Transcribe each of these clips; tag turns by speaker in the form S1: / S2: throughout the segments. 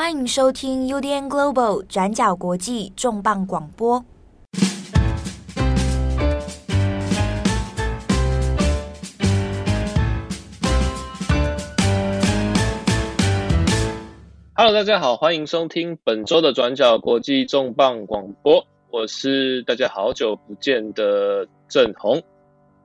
S1: 欢迎收听 UDN Global 转角国际重磅广播。
S2: Hello，大家好，欢迎收听本周的转角国际重磅广播。我是大家好久不见的郑宏。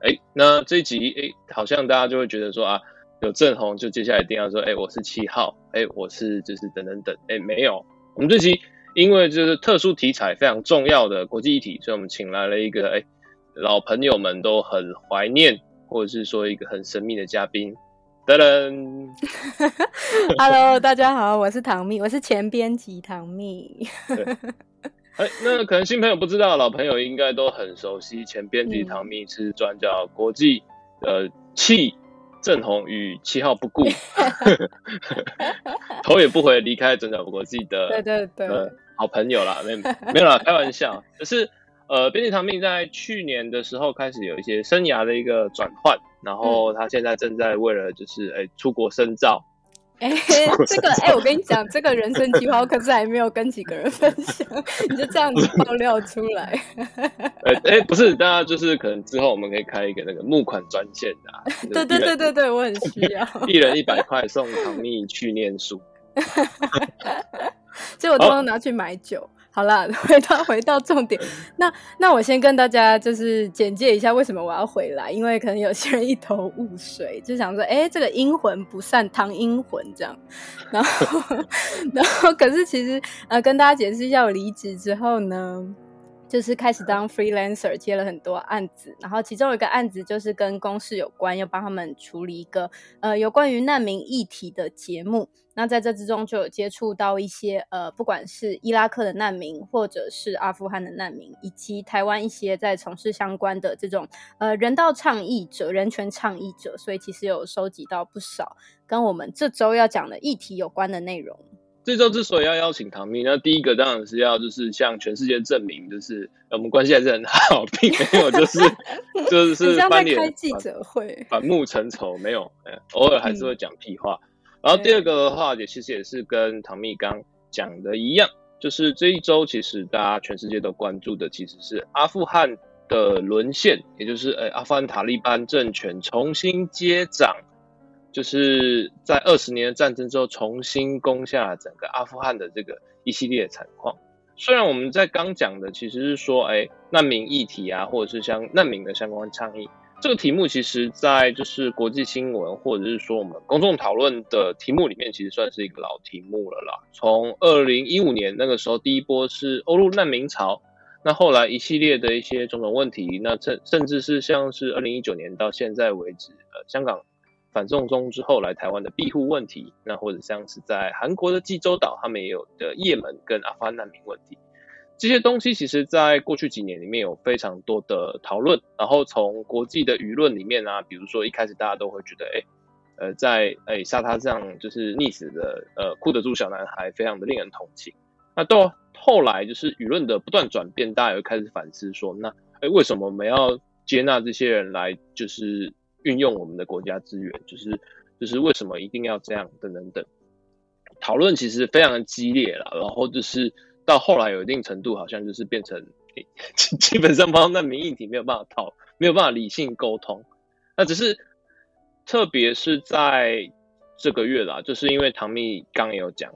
S2: 哎，那这集哎，好像大家就会觉得说啊。有正红，就接下来一定要说，哎、欸，我是七号，哎、欸，我是就是等等等，哎、欸，没有，我们这期因为就是特殊题材非常重要的国际议题，所以我们请来了一个哎、欸、老朋友们都很怀念，或者是说一个很神秘的嘉宾，噔噔，
S3: Hello，大家好，我是唐蜜，我是前编辑唐蜜，
S2: 哎，那可能新朋友不知道，老朋友应该都很熟悉，前编辑唐蜜是转角国际呃气。镇宏与七号不顾，头也不回离开转角国际的对对对、呃、好朋友啦，没没有啦，开玩笑。可是呃，编辑唐命在去年的时候开始有一些生涯的一个转换，然后他现在正在为了就是哎、欸、出国深造。
S3: 哎、欸，这个哎、欸，我跟你讲，这个人生计划可是还没有跟几个人分享，你就这样子爆料出来。
S2: 哎哎、欸，不是，大家就是可能之后我们可以开一个那个募款专线的、啊。
S3: 对对对对对，我很需要。
S2: 一人一百块送唐蜜去念书。
S3: 结果通通拿去买酒。好了，回到回到重点，那那我先跟大家就是简介一下为什么我要回来，因为可能有些人一头雾水，就想说，哎、这个阴魂不散，唐阴魂这样，然后 然后可是其实呃，跟大家解释一下，我离职之后呢，就是开始当 freelancer，接了很多案子，然后其中有一个案子就是跟公事有关，要帮他们处理一个呃有关于难民议题的节目。那在这之中就有接触到一些呃，不管是伊拉克的难民，或者是阿富汗的难民，以及台湾一些在从事相关的这种呃人道倡议者、人权倡议者，所以其实有收集到不少跟我们这周要讲的议题有关的内容。
S2: 这周之所以要邀请唐蜜，那第一个当然是要就是向全世界证明，就是我们关系还是很好，并没有就是就 是翻脸
S3: 开记者会
S2: 反目成仇，没有，偶尔还是会讲屁话。嗯然后第二个的话，也其实也是跟唐蜜刚讲的一样，就是这一周其实大家全世界都关注的，其实是阿富汗的沦陷，也就是呃阿富汗塔利班政权重新接掌，就是在二十年的战争之后重新攻下整个阿富汗的这个一系列惨况。虽然我们在刚讲的其实是说，哎，难民议题啊，或者是像难民的相关倡议。这个题目其实，在就是国际新闻或者是说我们公众讨论的题目里面，其实算是一个老题目了啦。从二零一五年那个时候，第一波是欧陆难民潮，那后来一系列的一些种种问题，那甚甚至是像是二零一九年到现在为止，呃，香港反送中之后来台湾的庇护问题，那或者像是在韩国的济州岛，他们也有的也门跟阿富汗难民问题。这些东西其实，在过去几年里面有非常多的讨论，然后从国际的舆论里面啊，比如说一开始大家都会觉得，哎，呃，在哎沙他这样就是溺死的呃哭得住小男孩，非常的令人同情。那到后来就是舆论的不断转变，大家又开始反思说，那哎为什么我们要接纳这些人来就是运用我们的国家资源，就是就是为什么一定要这样等等等，讨论其实非常的激烈了，然后就是。到后来有一定程度，好像就是变成，基 基本上包括难民议题没有办法讨，没有办法理性沟通。那只是，特别是在这个月啦，就是因为唐蜜刚也有讲。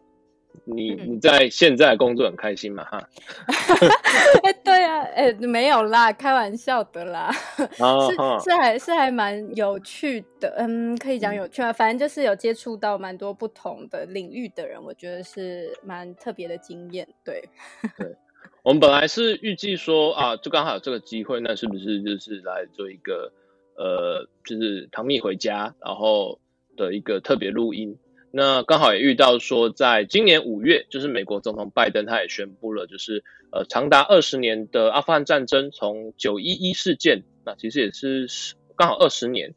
S2: 你你在现在工作很开心嘛？哈
S3: 哎，对啊，哎、欸，没有啦，开玩笑的啦，哦、是是还是还蛮有趣的，嗯，可以讲有趣啊，反正就是有接触到蛮多不同的领域的人，我觉得是蛮特别的经验。对，
S2: 对，我们本来是预计说啊，就刚好有这个机会，那是不是就是来做一个呃，就是唐蜜回家，然后的一个特别录音。那刚好也遇到说，在今年五月，就是美国总统拜登他也宣布了，就是呃长达二十年的阿富汗战争，从九一一事件，那其实也是刚好二十年，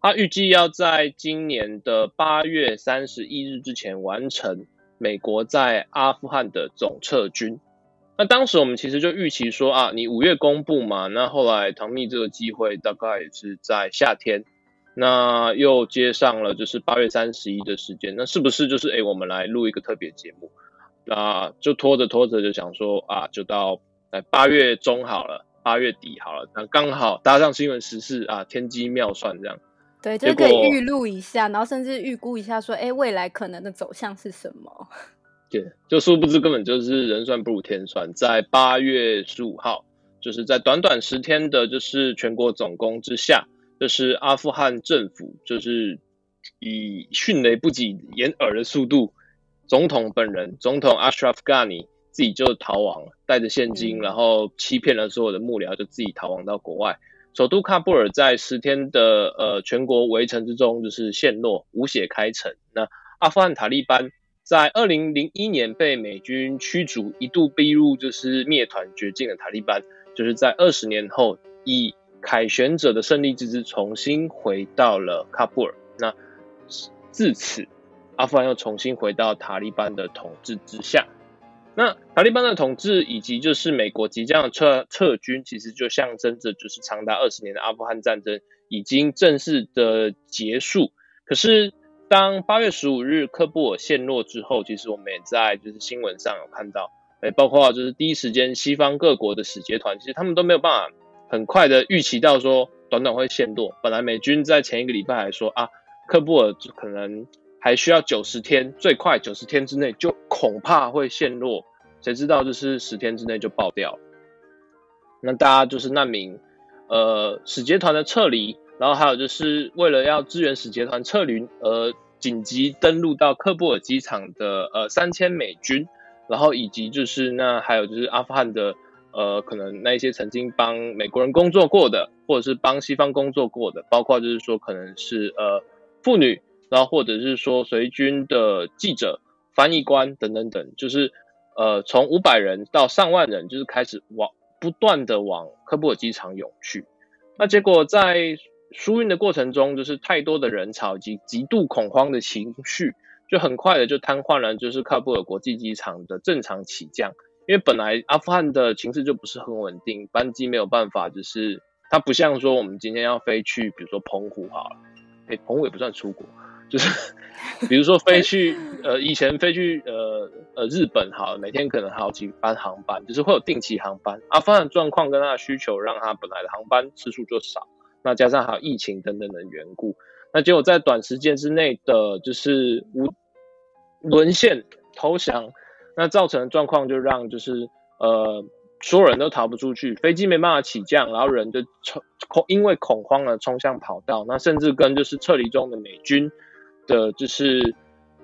S2: 他预计要在今年的八月三十一日之前完成美国在阿富汗的总撤军。那当时我们其实就预期说啊，你五月公布嘛，那后来唐蜜这个机会大概也是在夏天。那又接上了就是八月三十一的时间，那是不是就是哎，我们来录一个特别节目？那就拖着拖着就想说啊，就到哎八月中好了，八月底好了，那刚好搭上新闻时事啊，天机妙算这样。
S3: 对，就可以预录一下，然后甚至预估一下说，哎，未来可能的走向是什么？
S2: 对，就殊不知根本就是人算不如天算，在八月十五号，就是在短短十天的，就是全国总攻之下。就是阿富汗政府，就是以迅雷不及掩耳的速度，总统本人，总统 Ashraf Ghani 自己就逃亡了，带着现金，然后欺骗了所有的幕僚，就自己逃亡到国外。首都喀布尔在十天的呃全国围城之中，就是陷落，无血开城。那阿富汗塔利班在二零零一年被美军驱逐，一度逼入就是灭团绝境的塔利班，就是在二十年后以凯旋者的胜利之姿重新回到了喀布尔，那自此，阿富汗又重新回到塔利班的统治之下。那塔利班的统治以及就是美国即将的撤撤军，其实就象征着就是长达二十年的阿富汗战争已经正式的结束。可是，当八月十五日喀布尔陷落之后，其实我们也在就是新闻上有看到，哎，包括就是第一时间西方各国的使节团，其实他们都没有办法。很快的预期到说，短短会陷落。本来美军在前一个礼拜还说啊，科布尔可能还需要九十天，最快九十天之内就恐怕会陷落。谁知道就是十天之内就爆掉。那大家就是难民，呃，使节团的撤离，然后还有就是为了要支援使节团撤离而紧急登陆到科布尔机场的呃三千美军，然后以及就是那还有就是阿富汗的。呃，可能那些曾经帮美国人工作过的，或者是帮西方工作过的，包括就是说可能是呃妇女，然后或者是说随军的记者、翻译官等等等，就是呃从五百人到上万人，就是开始往不断的往喀布尔机场涌去。那结果在输运的过程中，就是太多的人潮以及极度恐慌的情绪，就很快的就瘫痪了，就是喀布尔国际机场的正常起降。因为本来阿富汗的情势就不是很稳定，班机没有办法，就是它不像说我们今天要飞去，比如说澎湖好了，哎，澎湖也不算出国，就是 比如说飞去呃以前飞去呃呃日本好了，每天可能好几班航班，就是会有定期航班。阿富汗的状况跟它的需求，让它本来的航班次数就少，那加上还有疫情等等的缘故，那结果在短时间之内的就是无沦陷投降。那造成的状况就让就是呃所有人都逃不出去，飞机没办法起降，然后人就冲恐因为恐慌而冲向跑道，那甚至跟就是撤离中的美军的就是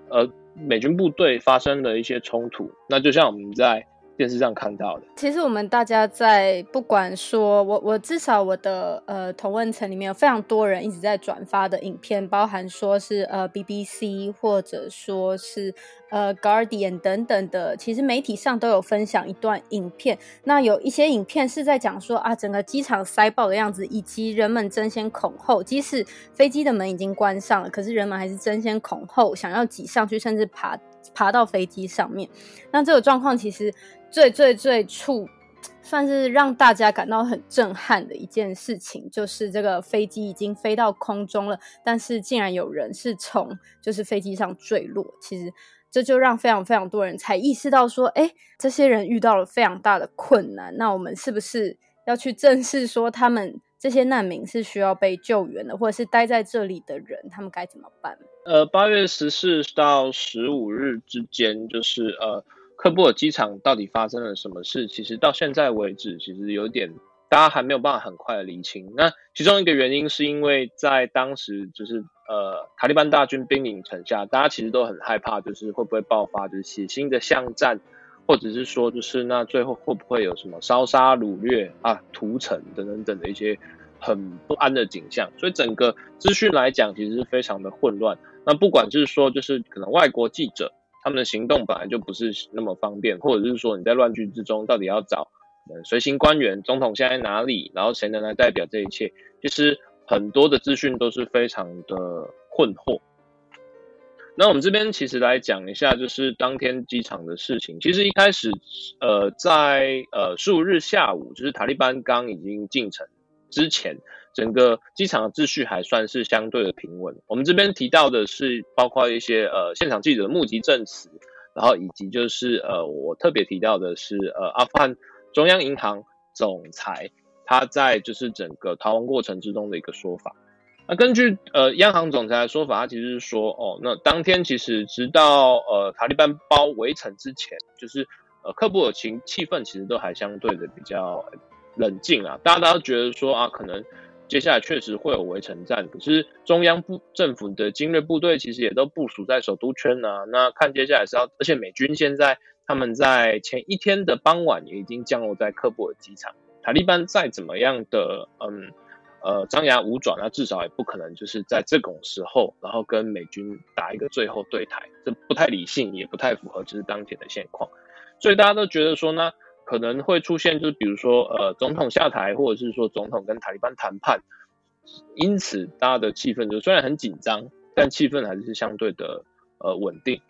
S2: 呃美军部队发生了一些冲突，那就像我们在。电视上看到的，
S3: 其实我们大家在不管说，我我至少我的呃同问层里面有非常多人一直在转发的影片，包含说是呃 BBC 或者说是呃 Guardian 等等的，其实媒体上都有分享一段影片。那有一些影片是在讲说啊，整个机场塞爆的样子，以及人们争先恐后，即使飞机的门已经关上了，可是人们还是争先恐后想要挤上去，甚至爬爬到飞机上面。那这个状况其实。最最最触，算是让大家感到很震撼的一件事情，就是这个飞机已经飞到空中了，但是竟然有人是从就是飞机上坠落。其实这就让非常非常多人才意识到说，哎，这些人遇到了非常大的困难。那我们是不是要去正视说，他们这些难民是需要被救援的，或者是待在这里的人，他们该怎么办？
S2: 呃，八月十四到十五日之间，就是呃。科布尔机场到底发生了什么事？其实到现在为止，其实有点大家还没有办法很快的理清。那其中一个原因是因为在当时就是呃塔利班大军兵临城下，大家其实都很害怕，就是会不会爆发就是血腥的巷战，或者是说就是那最后会不会有什么烧杀掳掠啊屠城等等等的一些很不安的景象。所以整个资讯来讲，其实是非常的混乱。那不管就是说就是可能外国记者。他们的行动本来就不是那么方便，或者是说你在乱局之中到底要找随行官员、总统现在哪里，然后谁能来代表这一切？其实很多的资讯都是非常的困惑。那我们这边其实来讲一下，就是当天机场的事情。其实一开始，呃，在呃十五日下午，就是塔利班刚已经进城，之前，整个机场的秩序还算是相对的平稳。我们这边提到的是包括一些呃现场记者的目击证词，然后以及就是呃我特别提到的是呃阿富汗中央银行总裁他在就是整个逃亡过程之中的一个说法。那根据呃央行总裁的说法，他其实是说哦，那当天其实直到呃塔利班包围城之前，就是呃克布尔情气氛其实都还相对的比较冷静啊，大家都觉得说啊，可能接下来确实会有围城战，可是中央部政府的精锐部队其实也都部署在首都圈啊，那看接下来是要，而且美军现在他们在前一天的傍晚也已经降落在喀布尔机场，塔利班再怎么样的嗯。呃，张牙舞爪，那至少也不可能就是在这种时候，然后跟美军打一个最后对台，这不太理性，也不太符合就是当前的现况。所以大家都觉得说呢，可能会出现就是比如说呃，总统下台，或者是说总统跟塔利班谈判，因此大家的气氛就虽然很紧张，但气氛还是相对的呃稳定。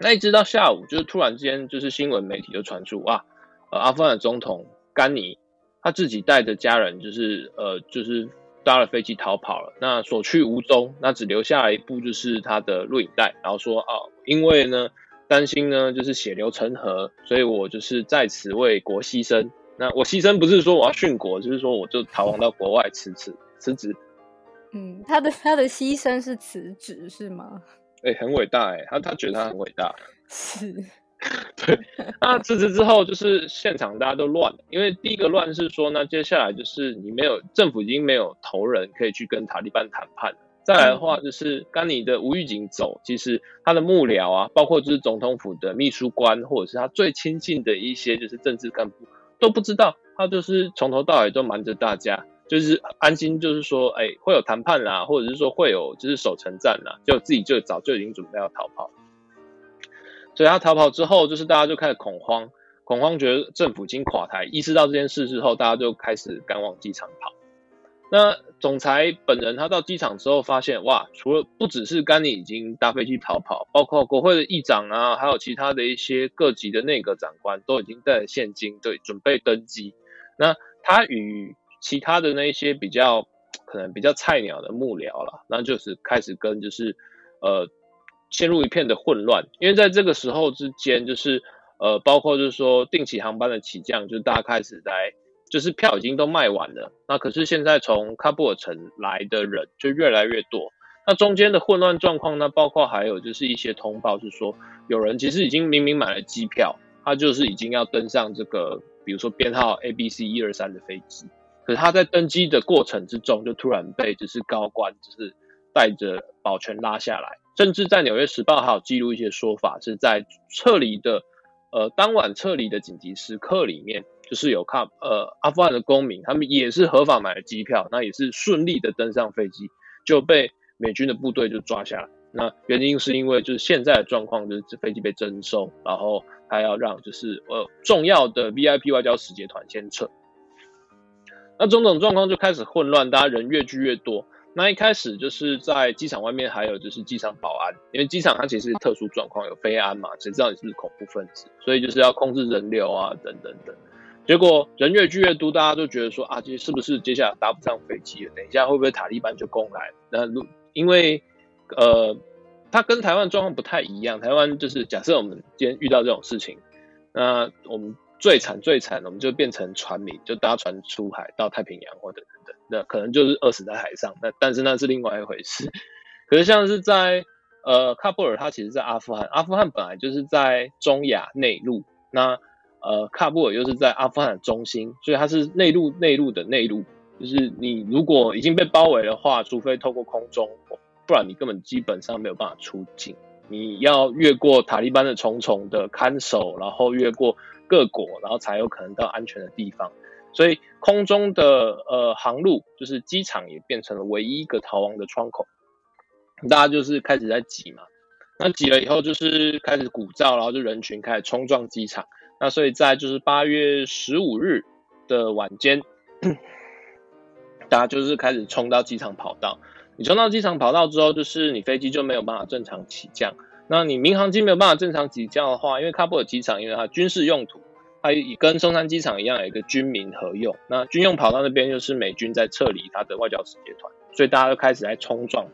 S2: 那一直到下午，就是突然之间就是新闻媒体就传出啊，呃，阿富汗的总统甘尼。他自己带着家人，就是呃，就是搭了飞机逃跑了。那所去无踪，那只留下一部就是他的录影带，然后说啊，因为呢担心呢就是血流成河，所以我就是在此为国牺牲。那我牺牲不是说我要殉国，就是说我就逃亡到国外辞职辞职。
S3: 嗯，他的他的牺牲是辞职是吗？
S2: 哎、欸，很伟大哎、欸，他他觉得他很伟大。
S3: 是。
S2: 对，那辞职之后就是现场大家都乱了，因为第一个乱是说呢，接下来就是你没有政府已经没有头人可以去跟塔利班谈判了。再来的话就是甘尼的无预警走，其实他的幕僚啊，包括就是总统府的秘书官，或者是他最亲近的一些就是政治干部都不知道，他就是从头到尾都瞒着大家，就是安心就是说，哎，会有谈判啦，或者是说会有就是守城战啦，就自己就早就已经准备要逃跑。所以他逃跑之后，就是大家就开始恐慌，恐慌觉得政府已经垮台，意识到这件事之后，大家就开始赶往机场跑。那总裁本人他到机场之后发现，哇，除了不只是甘尼已经搭飞机逃跑，包括国会的议长啊，还有其他的一些各级的内阁长官都已经带了现金，对，准备登机。那他与其他的那一些比较可能比较菜鸟的幕僚了，那就是开始跟就是呃。陷入一片的混乱，因为在这个时候之间，就是呃，包括就是说定期航班的起降，就是大家开始来，就是票已经都卖完了。那可是现在从喀布尔城来的人就越来越多。那中间的混乱状况呢，包括还有就是一些通报是说，有人其实已经明明买了机票，他就是已经要登上这个，比如说编号 A B C 一二三的飞机，可是他在登机的过程之中，就突然被就是高官就是带着保全拉下来。甚至在《纽约时报》还有记录一些说法，是在撤离的呃当晚撤离的紧急时刻里面，就是有看呃阿富汗的公民，他们也是合法买了机票，那也是顺利的登上飞机，就被美军的部队就抓下来。那原因是因为就是现在的状况就是飞机被征收，然后还要让就是呃重要的 VIP 外交使节团先撤。那种种状况就开始混乱，大家人越聚越多。那一开始就是在机场外面，还有就是机场保安，因为机场它其实特殊状况，有飞安嘛，谁知道你是不是恐怖分子，所以就是要控制人流啊，等等等。结果人越聚越多，大家都觉得说啊，这是不是接下来搭不上飞机了？等一下会不会塔利班就攻来？那因为呃，它跟台湾状况不太一样，台湾就是假设我们今天遇到这种事情，那我们。最惨最惨的，我们就变成船民，就搭船出海到太平洋或者等等，那可能就是饿死在海上。那但是那是另外一回事。可是像是在呃喀布尔，它其实在阿富汗，阿富汗本来就是在中亚内陆，那呃喀布尔又是在阿富汗中心，所以它是内陆内陆的内陆。就是你如果已经被包围的话，除非透过空中，不然你根本基本上没有办法出境。你要越过塔利班的重重的看守，然后越过。各国，然后才有可能到安全的地方，所以空中的呃航路就是机场也变成了唯一一个逃亡的窗口，大家就是开始在挤嘛，那挤了以后就是开始鼓噪，然后就人群开始冲撞机场，那所以在就是八月十五日的晚间，大家就是开始冲到机场跑道，你冲到机场跑道之后，就是你飞机就没有办法正常起降。那你民航机没有办法正常起降的话，因为喀布尔机场因为它军事用途，它也跟松山机场一样有一个军民合用。那军用跑道那边就是美军在撤离它的外交使节团，所以大家都开始在冲撞，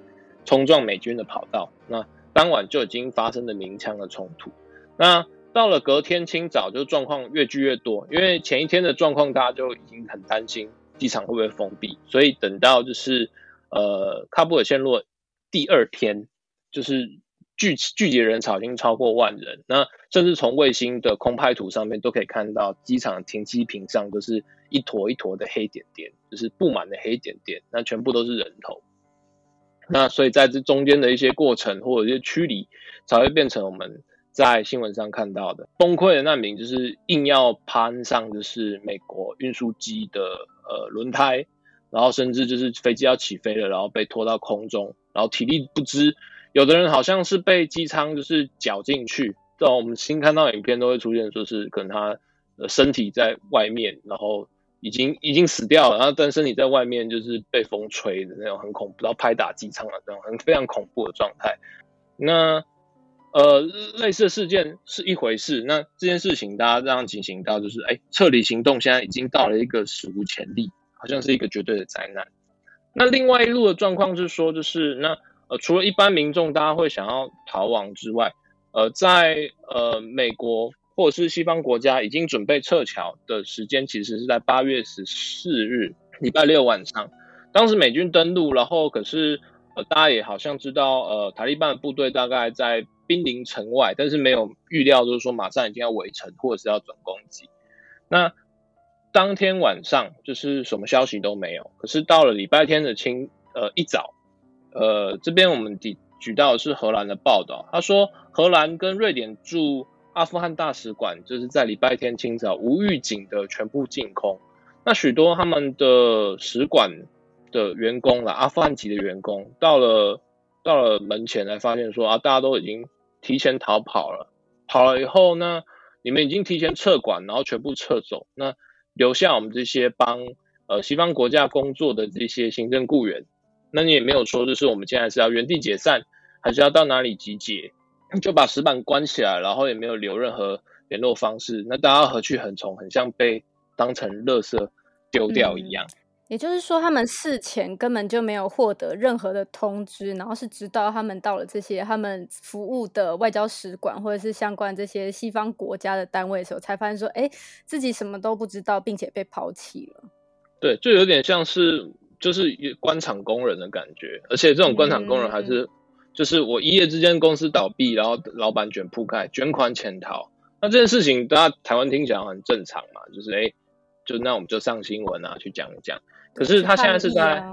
S2: 冲撞美军的跑道。那当晚就已经发生了鸣枪的冲突。那到了隔天清早，就状况越聚越多，因为前一天的状况大家就已经很担心机场会不会封闭，所以等到就是呃喀布尔陷落第二天，就是。聚聚集人潮已经超过万人，那甚至从卫星的空拍图上面都可以看到，机场停机坪上都是一坨一坨的黑点点，就是布满的黑点点，那全部都是人头。那所以在这中间的一些过程或者一些驱离，才会变成我们在新闻上看到的崩溃的难民，就是硬要攀上就是美国运输机的呃轮胎，然后甚至就是飞机要起飞了，然后被拖到空中，然后体力不支。有的人好像是被机舱就是绞进去，这种我们新看到影片都会出现，说是可能他的身体在外面，然后已经已经死掉了，然后但身体在外面就是被风吹的那种很恐怖，然后拍打机舱的这种很非常恐怖的状态。那呃类似的事件是一回事，那这件事情大家这样进行到就是，哎，撤离行动现在已经到了一个史无前例，好像是一个绝对的灾难。那另外一路的状况是说，就是那。呃，除了一般民众大家会想要逃亡之外，呃，在呃美国或者是西方国家已经准备撤侨的时间，其实是在八月十四日礼拜六晚上。当时美军登陆，然后可是呃大家也好像知道，呃塔利班的部队大概在兵临城外，但是没有预料就是说马上已经要围城或者是要转攻击。那当天晚上就是什么消息都没有，可是到了礼拜天的清呃一早。呃，这边我们举举到的是荷兰的报道，他说荷兰跟瑞典驻阿富汗大使馆就是在礼拜天清早无预警的全部净空，那许多他们的使馆的员工啦，阿富汗籍的员工到了到了门前来发现说啊，大家都已经提前逃跑了，跑了以后呢，你们已经提前撤馆，然后全部撤走，那留下我们这些帮呃西方国家工作的这些行政雇员。那你也没有说，就是我们现在是要原地解散，还是要到哪里集结？就把石板关起来，然后也没有留任何联络方式。那大家何去何从？很像被当成垃圾丢掉一样。
S3: 也就是说，他们事前根本就没有获得任何的通知，然后是直到他们到了这些他们服务的外交使馆或者是相关这些西方国家的单位的时候，才发现说，哎，自己什么都不知道，并且被抛弃了。
S2: 对，就有点像是。就是官场工人的感觉，而且这种官场工人还是，就是我一夜之间公司倒闭，然后老板卷铺盖卷款潜逃。那这件事情，大家台湾听起来很正常嘛，就是哎、欸，就那我们就上新闻啊去讲一讲。可是他现在是在，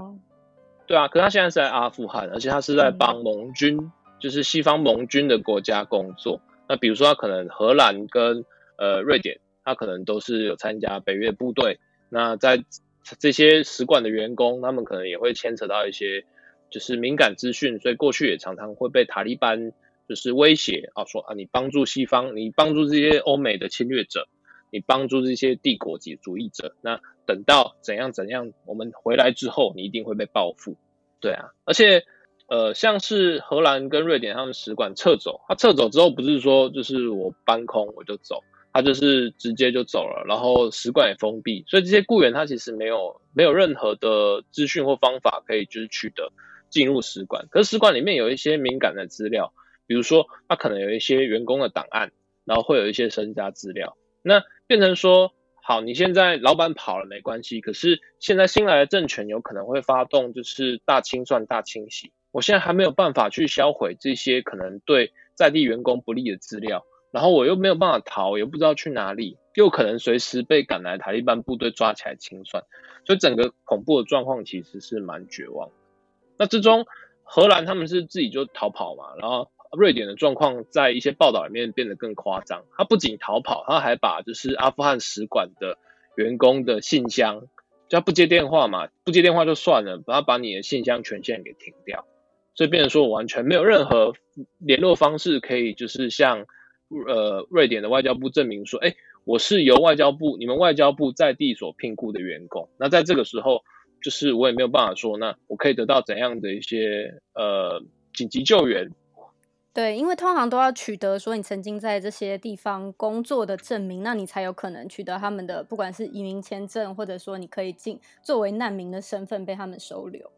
S2: 对啊，可是他现在是在阿富汗，而且他是在帮盟军，就是西方盟军的国家工作。那比如说他可能荷兰跟呃瑞典，他可能都是有参加北约部队。那在这些使馆的员工，他们可能也会牵扯到一些就是敏感资讯，所以过去也常常会被塔利班就是威胁啊，说啊，你帮助西方，你帮助这些欧美的侵略者，你帮助这些帝国级主义者，那等到怎样怎样，我们回来之后，你一定会被报复。对啊，而且呃，像是荷兰跟瑞典他们使馆撤走，他撤走之后不是说就是我搬空我就走。他就是直接就走了，然后使馆也封闭，所以这些雇员他其实没有没有任何的资讯或方法可以就是取得进入使馆。可是使馆里面有一些敏感的资料，比如说他可能有一些员工的档案，然后会有一些身家资料。那变成说，好，你现在老板跑了没关系，可是现在新来的政权有可能会发动就是大清算、大清洗，我现在还没有办法去销毁这些可能对在地员工不利的资料。然后我又没有办法逃，又不知道去哪里，又可能随时被赶来塔利班部队抓起来清算，所以整个恐怖的状况其实是蛮绝望。那之中，荷兰他们是自己就逃跑嘛，然后瑞典的状况在一些报道里面变得更夸张，他不仅逃跑，他还把就是阿富汗使馆的员工的信箱，就他不接电话嘛，不接电话就算了，把他把你的信箱权限给停掉，所以变成说我完全没有任何联络方式可以就是像。呃，瑞典的外交部证明说，哎，我是由外交部，你们外交部在地所聘雇的员工。那在这个时候，就是我也没有办法说，那我可以得到怎样的一些呃紧急救援，
S3: 对，因为通常都要取得说你曾经在这些地方工作的证明，那你才有可能取得他们的不管是移民签证，或者说你可以进作为难民的身份被他们收留。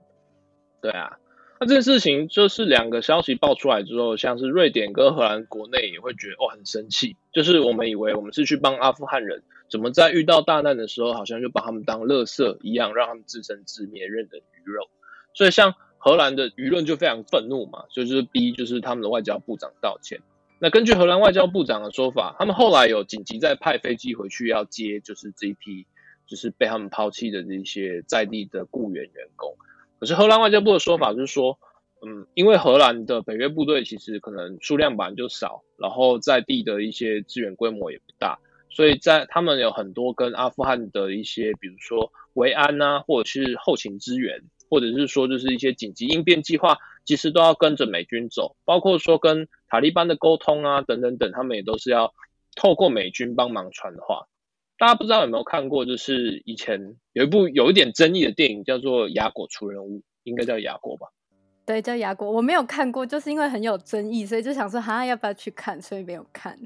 S2: 对啊，那这件事情就是两个消息爆出来之后，像是瑞典跟荷兰国内也会觉得哦很生气，就是我们以为我们是去帮阿富汗人，怎么在遇到大难的时候，好像就把他们当垃圾一样，让他们自生自灭，任人鱼肉。所以像。荷兰的舆论就非常愤怒嘛，就是逼就是他们的外交部长道歉。那根据荷兰外交部长的说法，他们后来有紧急再派飞机回去要接，就是这一批就是被他们抛弃的这些在地的雇员员工。可是荷兰外交部的说法就是说，嗯，因为荷兰的北约部队其实可能数量本来就少，然后在地的一些资源规模也不大，所以在他们有很多跟阿富汗的一些，比如说维安啊，或者是后勤支援。或者是说，就是一些紧急应变计划，其实都要跟着美军走，包括说跟塔利班的沟通啊，等等等，他们也都是要透过美军帮忙传话。大家不知道有没有看过，就是以前有一部有一点争议的电影，叫做《亚果出人物》，应该叫亚果吧？
S3: 对，叫亚果。我没有看过，就是因为很有争议，所以就想说，哈，要不要去看？所以没有看。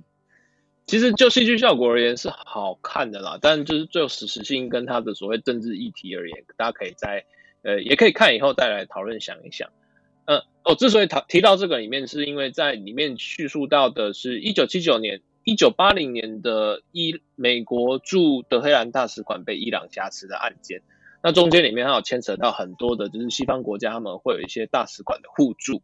S2: 其实就戏剧效果而言是好看的啦，但就是最有史实性跟他的所谓政治议题而言，大家可以在。呃，也可以看以后再来讨论想一想。呃，我之所以提提到这个里面，是因为在里面叙述到的是一九七九年、一九八零年的伊美国驻德黑兰大使馆被伊朗挟持的案件。那中间里面还有牵扯到很多的，就是西方国家他们会有一些大使馆的互助。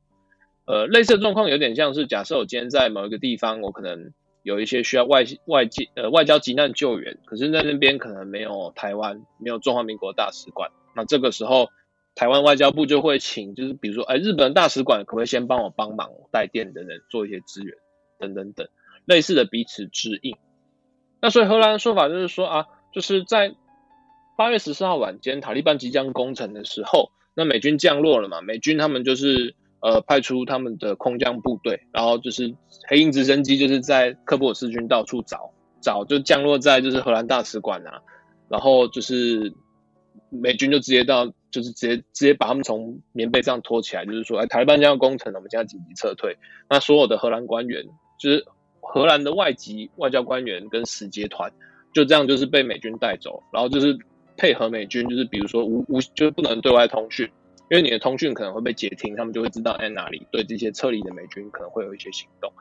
S2: 呃，类似的状况有点像是，假设我今天在某一个地方，我可能有一些需要外外界呃外交急难救援，可是在那边可能没有台湾没有中华民国大使馆。那这个时候，台湾外交部就会请，就是比如说，哎，日本大使馆可不可以先帮我帮忙带电等等做一些支援，等等等，类似的彼此支应。那所以荷兰的说法就是说啊，就是在八月十四号晚间，塔利班即将攻城的时候，那美军降落了嘛，美军他们就是呃派出他们的空降部队，然后就是黑鹰直升机就是在科布尔斯军到处找找，就降落在就是荷兰大使馆啊，然后就是。美军就直接到，就是直接直接把他们从棉被上拖起来，就是说，哎，塔利班将要攻城了，我们现在紧急撤退。那所有的荷兰官员，就是荷兰的外籍外交官员跟使节团，就这样就是被美军带走，然后就是配合美军，就是比如说无无就是不能对外通讯，因为你的通讯可能会被截听，他们就会知道在哪里，对这些撤离的美军可能会有一些行动。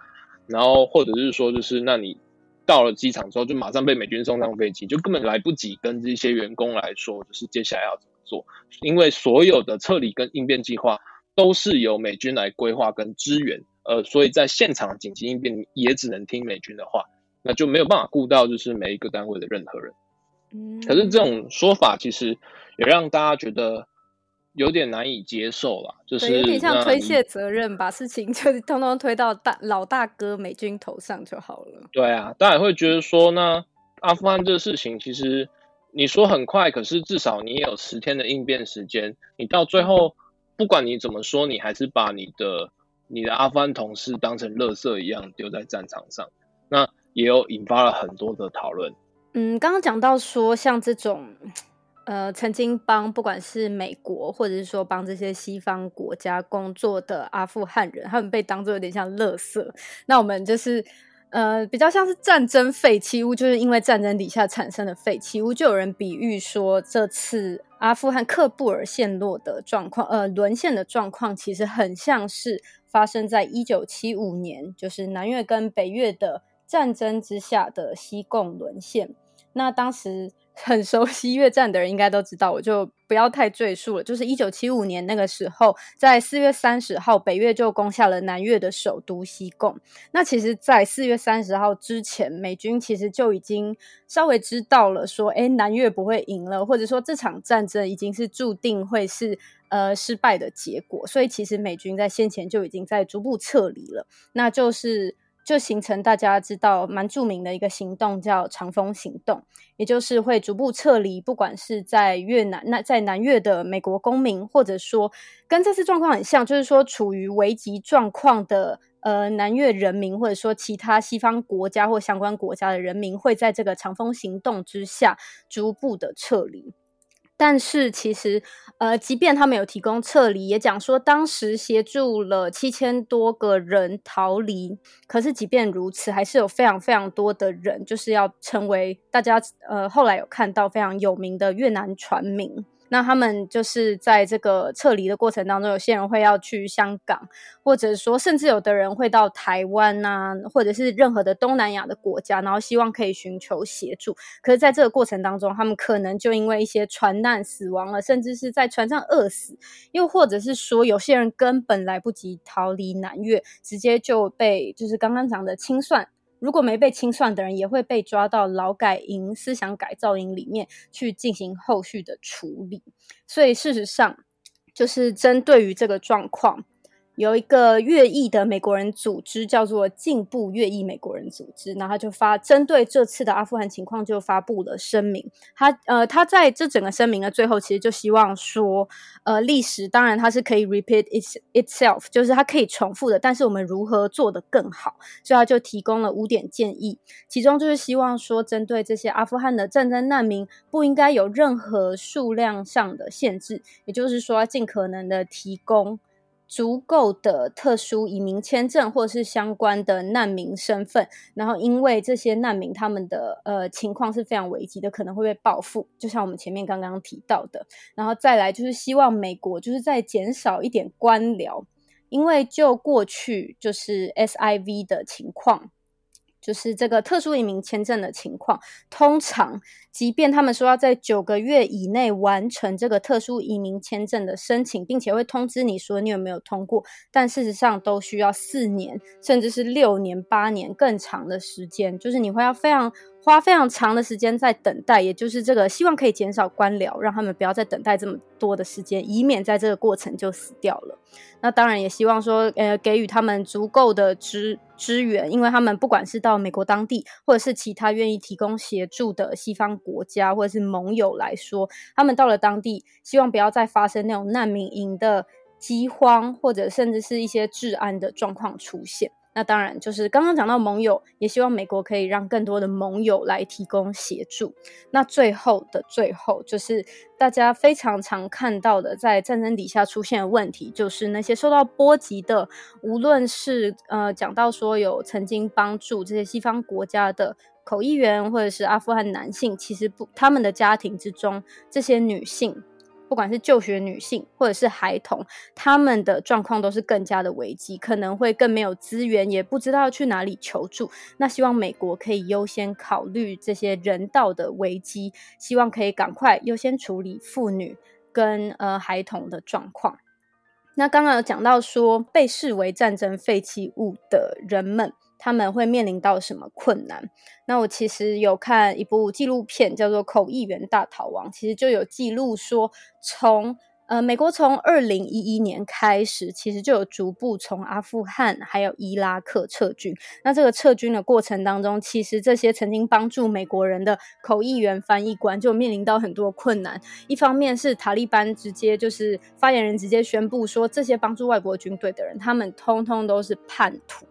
S2: 然后或者是说，就是那你。到了机场之后，就马上被美军送上飞机，就根本来不及跟这些员工来说，就是接下来要怎么做。因为所有的撤离跟应变计划都是由美军来规划跟支援，呃，所以在现场紧急应变也只能听美军的话，那就没有办法顾到就是每一个单位的任何人。嗯，可是这种说法其实也让大家觉得。有点难以接受啦，就是
S3: 有点像推卸责任，把事情就是 通通推到大老大哥美军头上就好了。
S2: 对啊，大家也会觉得说呢，阿富汗这个事情其实你说很快，可是至少你也有十天的应变时间。你到最后，不管你怎么说，你还是把你的你的阿富汗同事当成垃圾一样丢在战场上，那也有引发了很多的讨论。
S3: 嗯，刚刚讲到说像这种。呃，曾经帮不管是美国，或者是说帮这些西方国家工作的阿富汗人，他们被当作有点像垃圾。那我们就是呃，比较像是战争废弃物，就是因为战争底下产生的废弃物。就有人比喻说，这次阿富汗喀布尔陷落的状况，呃，沦陷的状况，其实很像是发生在一九七五年，就是南越跟北越的战争之下的西贡沦陷。那当时。很熟悉越战的人应该都知道，我就不要太赘述了。就是一九七五年那个时候，在四月三十号，北越就攻下了南越的首都西贡。那其实，在四月三十号之前，美军其实就已经稍微知道了，说，哎，南越不会赢了，或者说这场战争已经是注定会是呃失败的结果。所以，其实美军在先前就已经在逐步撤离了。那就是。就形成大家知道蛮著名的一个行动，叫长风行动，也就是会逐步撤离，不管是在越南、那在南越的美国公民，或者说跟这次状况很像，就是说处于危急状况的呃南越人民，或者说其他西方国家或相关国家的人民，会在这个长风行动之下逐步的撤离。但是其实，呃，即便他们有提供撤离，也讲说当时协助了七千多个人逃离。可是即便如此，还是有非常非常多的人，就是要成为大家呃后来有看到非常有名的越南船民。那他们就是在这个撤离的过程当中，有些人会要去香港，或者说甚至有的人会到台湾啊，或者是任何的东南亚的国家，然后希望可以寻求协助。可是，在这个过程当中，他们可能就因为一些船难死亡了，甚至是在船上饿死，又或者是说有些人根本来不及逃离南越，直接就被就是刚刚讲的清算。如果没被清算的人，也会被抓到劳改营、思想改造营里面去进行后续的处理。所以，事实上，就是针对于这个状况。有一个越裔的美国人组织叫做进步越裔美国人组织，然后他就发针对这次的阿富汗情况就发布了声明。他呃，他在这整个声明的最后，其实就希望说，呃，历史当然它是可以 repeat it itself，就是它可以重复的，但是我们如何做得更好？所以他就提供了五点建议，其中就是希望说，针对这些阿富汗的战争难民，不应该有任何数量上的限制，也就是说，尽可能的提供。足够的特殊移民签证或者是相关的难民身份，然后因为这些难民他们的呃情况是非常危急的，可能会被报复，就像我们前面刚刚提到的。然后再来就是希望美国就是再减少一点官僚，因为就过去就是 SIV 的情况。就是这个特殊移民签证的情况，通常即便他们说要在九个月以内完成这个特殊移民签证的申请，并且会通知你说你有没有通过，但事实上都需要四年，甚至是六年、八年更长的时间，就是你会要非常。花非常长的时间在等待，也就是这个希望可以减少官僚，让他们不要再等待这么多的时间，以免在这个过程就死掉了。那当然也希望说，呃，给予他们足够的支支援，因为他们不管是到美国当地，或者是其他愿意提供协助的西方国家或者是盟友来说，他们到了当地，希望不要再发生那种难民营的饥荒，或者甚至是一些治安的状况出现。那当然，就是刚刚讲到盟友，也希望美国可以让更多的盟友来提供协助。那最后的最后，就是大家非常常看到的，在战争底下出现的问题，就是那些受到波及的，无论是呃讲到说有曾经帮助这些西方国家的口译员，或者是阿富汗男性，其实不，他们的家庭之中这些女性。不管是就学女性或者是孩童，他们的状况都是更加的危机，可能会更没有资源，也不知道去哪里求助。那希望美国可以优先考虑这些人道的危机，希望可以赶快优先处理妇女跟呃孩童的状况。那刚刚有讲到说，被视为战争废弃物的人们。他们会面临到什么困难？那我其实有看一部纪录片，叫做《口译员大逃亡》，其实就有记录说，从呃美国从二零一一年开始，其实就有逐步从阿富汗还有伊拉克撤军。那这个撤军的过程当中，其实这些曾经帮助美国人的口译员、翻译官就面临到很多困难。一方面是塔利班直接就是发言人直接宣布说，这些帮助外国军队的人，他们通通都是叛徒。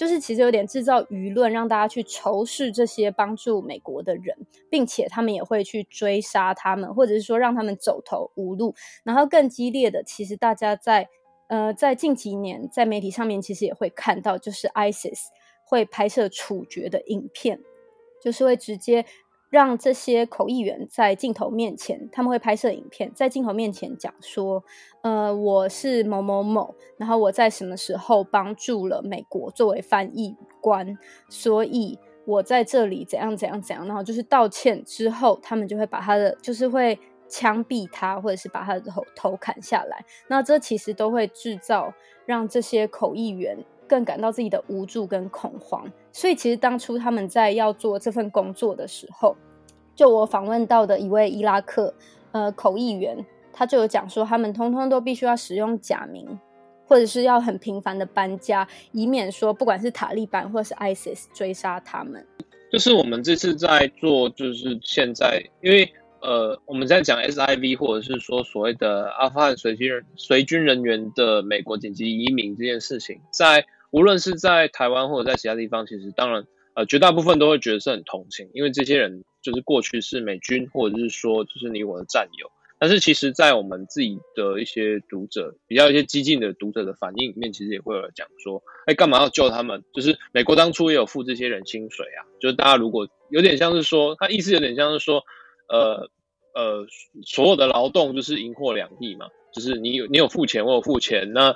S3: 就是其实有点制造舆论，让大家去仇视这些帮助美国的人，并且他们也会去追杀他们，或者是说让他们走投无路。然后更激烈的，其实大家在呃在近几年在媒体上面其实也会看到，就是 ISIS 会拍摄处决的影片，就是会直接。让这些口译员在镜头面前，他们会拍摄影片，在镜头面前讲说：“呃，我是某某某，然后我在什么时候帮助了美国作为翻译官，所以我在这里怎样怎样怎样。”然后就是道歉之后，他们就会把他的，就是会枪毙他，或者是把他的头头砍下来。那这其实都会制造让这些口译员。更感到自己的无助跟恐慌，所以其实当初他们在要做这份工作的时候，就我访问到的一位伊拉克呃口译员，他就有讲说，他们通通都必须要使用假名，或者是要很频繁的搬家，以免说不管是塔利班或是 ISIS 追杀他们。
S2: 就是我们这次在做，就是现在因为。呃，我们在讲 SIV 或者是说所谓的阿富汗随军人随军人员的美国紧急移民这件事情，在无论是在台湾或者在其他地方，其实当然呃绝大部分都会觉得是很同情，因为这些人就是过去是美军或者是说就是你我的战友，但是其实，在我们自己的一些读者，比较一些激进的读者的反应里面，其实也会有讲说，哎，干嘛要救他们？就是美国当初也有付这些人薪水啊，就是大家如果有点像是说，他意思有点像是说，呃呃，所有的劳动就是银货两訖嘛，就是你有你有付钱，我有付钱，那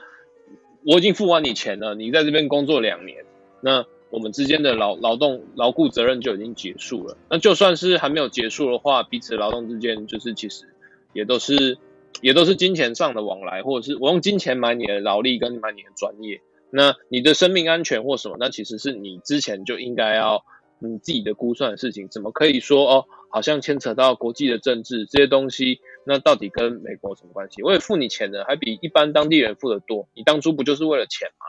S2: 我已经付完你钱了，你在这边工作两年，那。我们之间的劳劳动劳雇责任就已经结束了。那就算是还没有结束的话，彼此劳动之间就是其实也都是也都是金钱上的往来，或者是我用金钱买你的劳力跟买你的专业。那你的生命安全或什么，那其实是你之前就应该要你自己的估算的事情。怎么可以说哦，好像牵扯到国际的政治这些东西？那到底跟美国什么关系？我也付你钱的，还比一般当地人付的多。你当初不就是为了钱吗？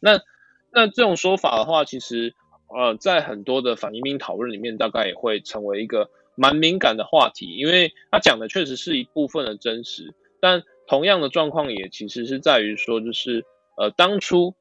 S2: 那。那这种说法的话，其实呃，在很多的反移民讨论里面，大概也会成为一个蛮敏感的话题，因为他讲的确实是一部分的真实，但同样的状况也其实是在于说，就是呃，当初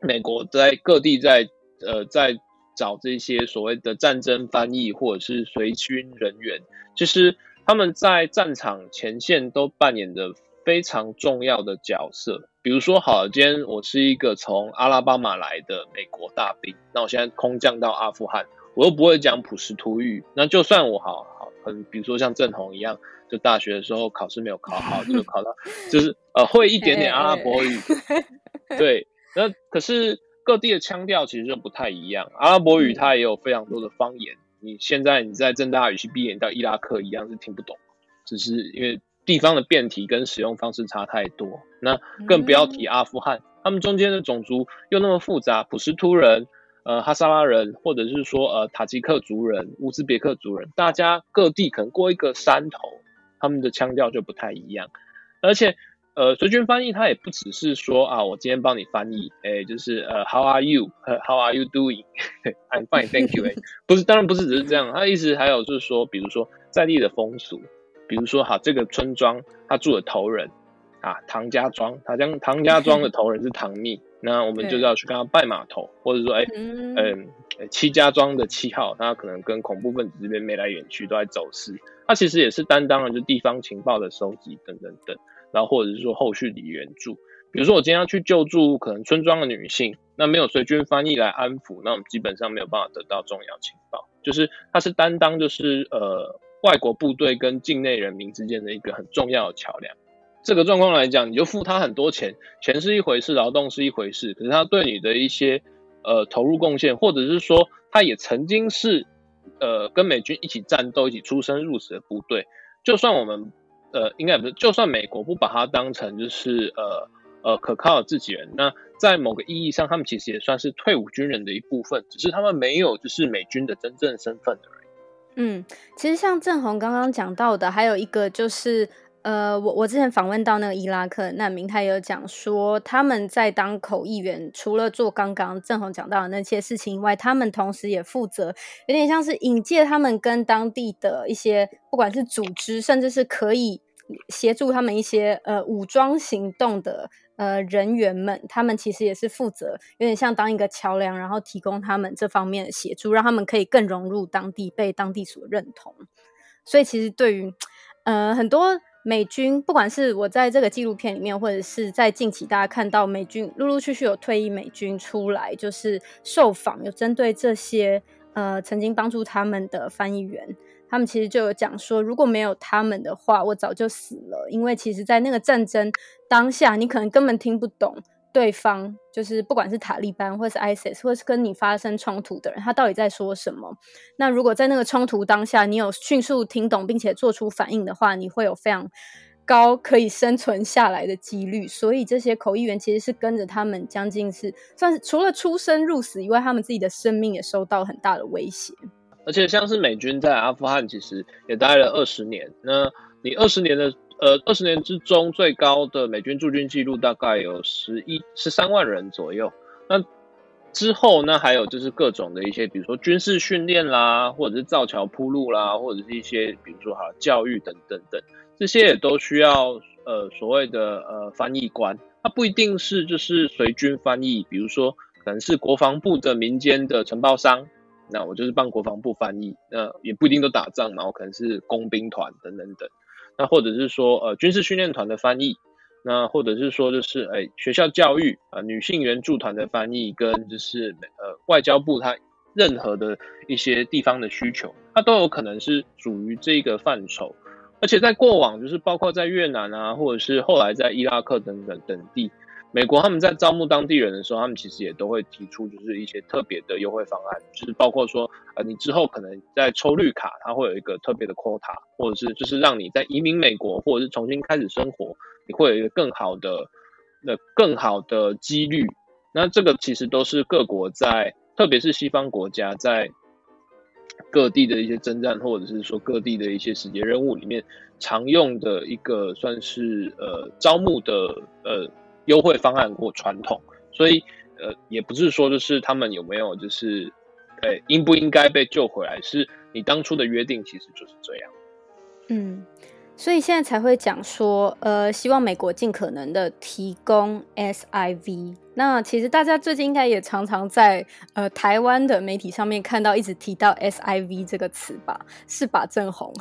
S2: 美国在各地在呃在找这些所谓的战争翻译或者是随军人员，其实他们在战场前线都扮演着非常重要的角色。比如说，好，今天我是一个从阿拉巴马来的美国大兵，那我现在空降到阿富汗，我又不会讲普什图语，那就算我好好很，比如说像郑红一样，就大学的时候考试没有考好，就考到就是呃会一点点阿拉伯语，对，那可是各地的腔调其实就不太一样，阿拉伯语它也有非常多的方言，你现在你在正大语系毕业到伊拉克一样是听不懂，只是因为。地方的变体跟使用方式差太多，那更不要提阿富汗，他们中间的种族又那么复杂，普什图人、呃哈萨拉人，或者是说呃塔吉克族人、乌兹别克族人，大家各地可能过一个山头，他们的腔调就不太一样。而且呃随军翻译它也不只是说啊，我今天帮你翻译，哎、欸，就是呃 How are you？呃，How are you doing？I'm fine，thank you。哎，不是，当然不是只是这样，它的意思还有就是说，比如说在地的风俗。比如说，好，这个村庄他住的头人啊，唐家庄，他将唐家庄的头人是唐密，那我们就要去跟他拜码头，或者说，哎，嗯，七家庄的七号，他可能跟恐怖分子这边眉来眼去，都在走私，他其实也是担当了就地方情报的收集等等等，然后或者是说后续的援助，比如说我今天要去救助可能村庄的女性，那没有随军翻译来安抚，那我们基本上没有办法得到重要情报，就是他是担当就是呃。外国部队跟境内人民之间的一个很重要的桥梁，这个状况来讲，你就付他很多钱，钱是一回事，劳动是一回事，可是他对你的一些呃投入贡献，或者是说他也曾经是呃跟美军一起战斗、一起出生入死的部队，就算我们呃应该不是，就算美国不把他当成就是呃呃可靠的自己人，那在某个意义上，他们其实也算是退伍军人的一部分，只是他们没有就是美军的真正身份而已。
S3: 嗯，其实像郑红刚刚讲到的，还有一个就是，呃，我我之前访问到那个伊拉克难民，他也有讲说，他们在当口译员，除了做刚刚郑红讲到的那些事情以外，他们同时也负责，有点像是引介他们跟当地的一些，不管是组织，甚至是可以协助他们一些呃武装行动的。呃，人员们，他们其实也是负责，有点像当一个桥梁，然后提供他们这方面的协助，让他们可以更融入当地，被当地所认同。所以，其实对于呃很多美军，不管是我在这个纪录片里面，或者是在近期大家看到美军陆陆续续有退役美军出来，就是受访，有针对这些呃曾经帮助他们的翻译员。他们其实就有讲说，如果没有他们的话，我早就死了。因为其实，在那个战争当下，你可能根本听不懂对方，就是不管是塔利班，或是 ISIS，或是跟你发生冲突的人，他到底在说什么。那如果在那个冲突当下，你有迅速听懂并且做出反应的话，你会有非常高可以生存下来的几率。所以这些口译员其实是跟着他们，将近是算是除了出生入死以外，他们自己的生命也受到很大的威胁。
S2: 而且像是美军在阿富汗其实也待了二十年，那你二十年的呃二十年之中最高的美军驻军记录大概有十一十三万人左右。那之后呢，还有就是各种的一些，比如说军事训练啦，或者是造桥铺路啦，或者是一些比如说好教育等等等，这些也都需要呃所谓的呃翻译官，他不一定是就是随军翻译，比如说可能是国防部的民间的承包商。那我就是帮国防部翻译，那也不一定都打仗嘛，我可能是工兵团等等等。那或者是说呃军事训练团的翻译，那或者是说就是哎学校教育啊、呃、女性援助团的翻译，跟就是呃外交部它任何的一些地方的需求，它都有可能是属于这个范畴。而且在过往就是包括在越南啊，或者是后来在伊拉克等等等地。美国他们在招募当地人的时候，他们其实也都会提出就是一些特别的优惠方案，就是包括说，呃，你之后可能在抽绿卡，它会有一个特别的 quota，或者是就是让你在移民美国或者是重新开始生活，你会有一个更好的那更好的几率。那这个其实都是各国在，特别是西方国家在各地的一些征战，或者是说各地的一些使节任务里面常用的一个算是呃招募的呃。优惠方案或传统，所以呃，也不是说就是他们有没有就是，呃，应不应该被救回来？是你当初的约定其实就是这样。
S3: 嗯，所以现在才会讲说，呃，希望美国尽可能的提供 SIV。那其实大家最近应该也常常在呃台湾的媒体上面看到一直提到 SIV 这个词吧？是吧，正红？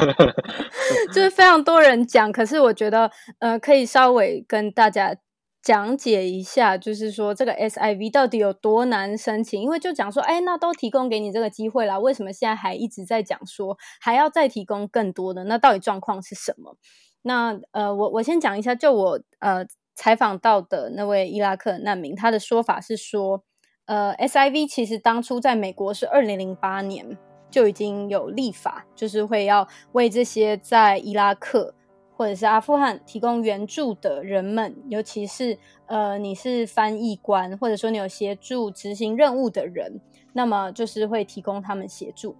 S3: 就是非常多人讲，可是我觉得呃可以稍微跟大家讲解一下，就是说这个 SIV 到底有多难申请？因为就讲说，哎，那都提供给你这个机会啦，为什么现在还一直在讲说还要再提供更多的？那到底状况是什么？那呃，我我先讲一下，就我呃。采访到的那位伊拉克难民，他的说法是说，呃，SIV 其实当初在美国是二零零八年就已经有立法，就是会要为这些在伊拉克或者是阿富汗提供援助的人们，尤其是呃你是翻译官，或者说你有协助执行任务的人，那么就是会提供他们协助。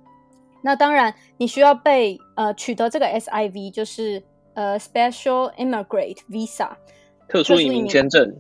S3: 那当然，你需要被呃取得这个 SIV，就是呃 Special Immigrant Visa。
S2: 特殊移民签证，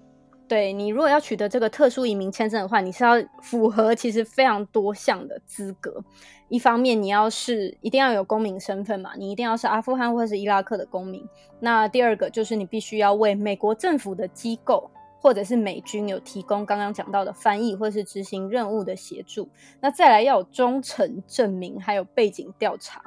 S3: 对，你如果要取得这个特殊移民签证的话，你是要符合其实非常多项的资格。一方面，你要是一定要有公民身份嘛，你一定要是阿富汗或是伊拉克的公民。那第二个就是你必须要为美国政府的机构或者是美军有提供刚刚讲到的翻译或是执行任务的协助。那再来要有忠诚证明，还有背景调查。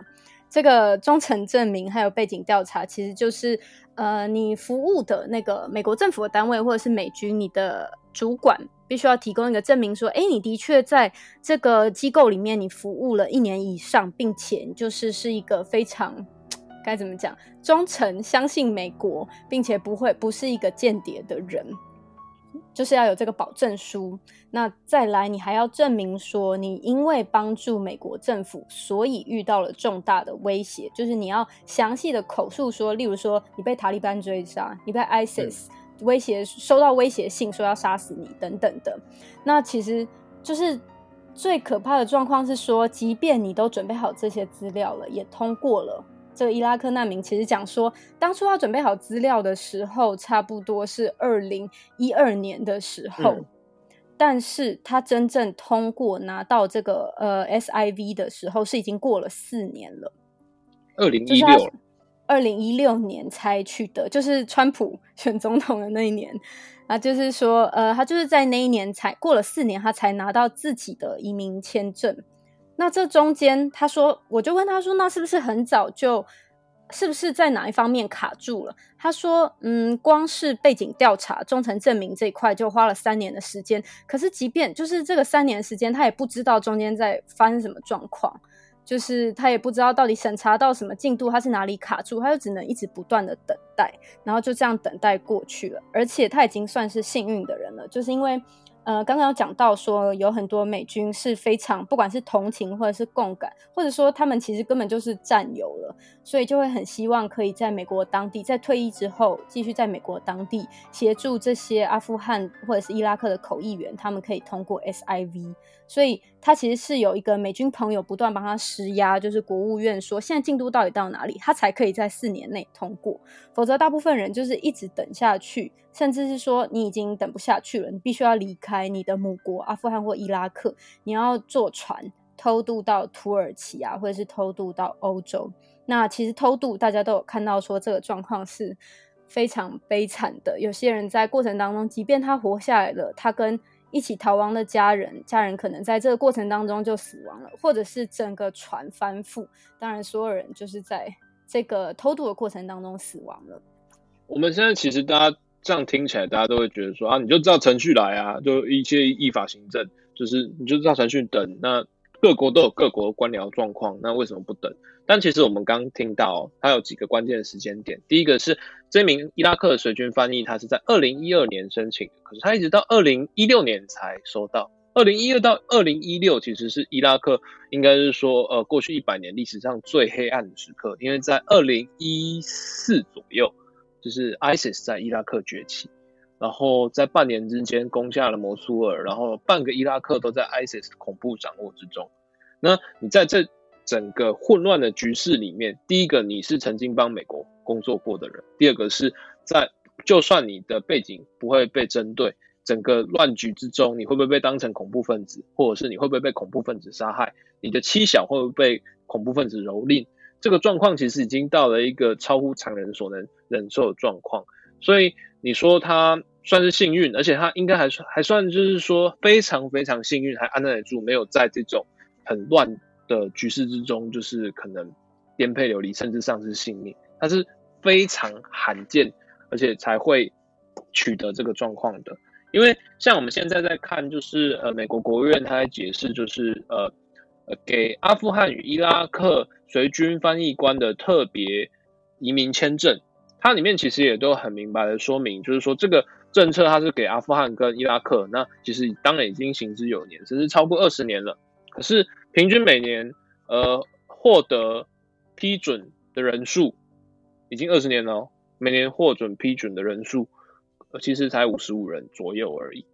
S3: 这个忠诚证明还有背景调查，其实就是呃，你服务的那个美国政府的单位或者是美军，你的主管必须要提供一个证明，说，哎，你的确在这个机构里面你服务了一年以上，并且就是是一个非常该怎么讲忠诚、相信美国，并且不会不是一个间谍的人。就是要有这个保证书，那再来你还要证明说你因为帮助美国政府，所以遇到了重大的威胁。就是你要详细的口述说，例如说你被塔利班追杀，你被 ISIS 威胁，收到威胁信说要杀死你等等的。那其实就是最可怕的状况是说，即便你都准备好这些资料了，也通过了。这个伊拉克难民其实讲说，当初他准备好资料的时候，差不多是二零一二年的时候，嗯、但是他真正通过拿到这个呃 SIV 的时候，是已经过了四年了。
S2: 二零一六，
S3: 二零一六年才去的，就是川普 选总统的那一年啊，就是说呃，他就是在那一年才过了四年，他才拿到自己的移民签证。那这中间，他说，我就问他说，那是不是很早就，是不是在哪一方面卡住了？他说，嗯，光是背景调查、忠诚证明这一块就花了三年的时间。可是，即便就是这个三年时间，他也不知道中间在发生什么状况，就是他也不知道到底审查到什么进度，他是哪里卡住，他就只能一直不断的等待，然后就这样等待过去了。而且他已经算是幸运的人了，就是因为。呃，刚刚有讲到说，有很多美军是非常不管是同情或者是共感，或者说他们其实根本就是战友了，所以就会很希望可以在美国当地，在退役之后继续在美国当地协助这些阿富汗或者是伊拉克的口译员，他们可以通过 SIV。所以他其实是有一个美军朋友不断帮他施压，就是国务院说现在进度到底到哪里，他才可以在四年内通过，否则大部分人就是一直等下去，甚至是说你已经等不下去了，你必须要离开你的母国阿富汗或伊拉克，你要坐船偷渡到土耳其啊，或者是偷渡到欧洲。那其实偷渡大家都有看到说这个状况是非常悲惨的，有些人在过程当中，即便他活下来了，他跟一起逃亡的家人，家人可能在这个过程当中就死亡了，或者是整个船翻覆。当然，所有人就是在这个偷渡的过程当中死亡了。
S2: 我们现在其实大家这样听起来，大家都会觉得说啊，你就照程序来啊，就一切依法行政，就是你就照程序等。那各国都有各国的官僚状况，那为什么不等？但其实我们刚听到，它有几个关键的时间点。第一个是这名伊拉克的随军翻译，他是在二零一二年申请，可是他一直到二零一六年才收到。二零一二到二零一六其实是伊拉克应该是说，呃，过去一百年历史上最黑暗的时刻，因为在二零一四左右。就是 ISIS 在伊拉克崛起，然后在半年之间攻下了摩苏尔，然后半个伊拉克都在 ISIS 恐怖掌握之中。那你在这整个混乱的局势里面，第一个你是曾经帮美国工作过的人，第二个是在就算你的背景不会被针对，整个乱局之中你会不会被当成恐怖分子，或者是你会不会被恐怖分子杀害？你的妻小会不会被恐怖分子蹂躏？这个状况其实已经到了一个超乎常人所能忍受的状况，所以你说他算是幸运，而且他应该还算还算就是说非常非常幸运，还安得住，没有在这种很乱的局势之中，就是可能颠沛流离，甚至丧失性命，它是非常罕见，而且才会取得这个状况的。因为像我们现在在看，就是呃美国国务院他在解释，就是呃。给阿富汗与伊拉克随军翻译官的特别移民签证，它里面其实也都很明白的说明，就是说这个政策它是给阿富汗跟伊拉克，那其实当然已经行之有年，甚至超过二十年了。可是平均每年呃获得批准的人数已经二十年了，每年获准批准的人数其实才五十五人左右而已，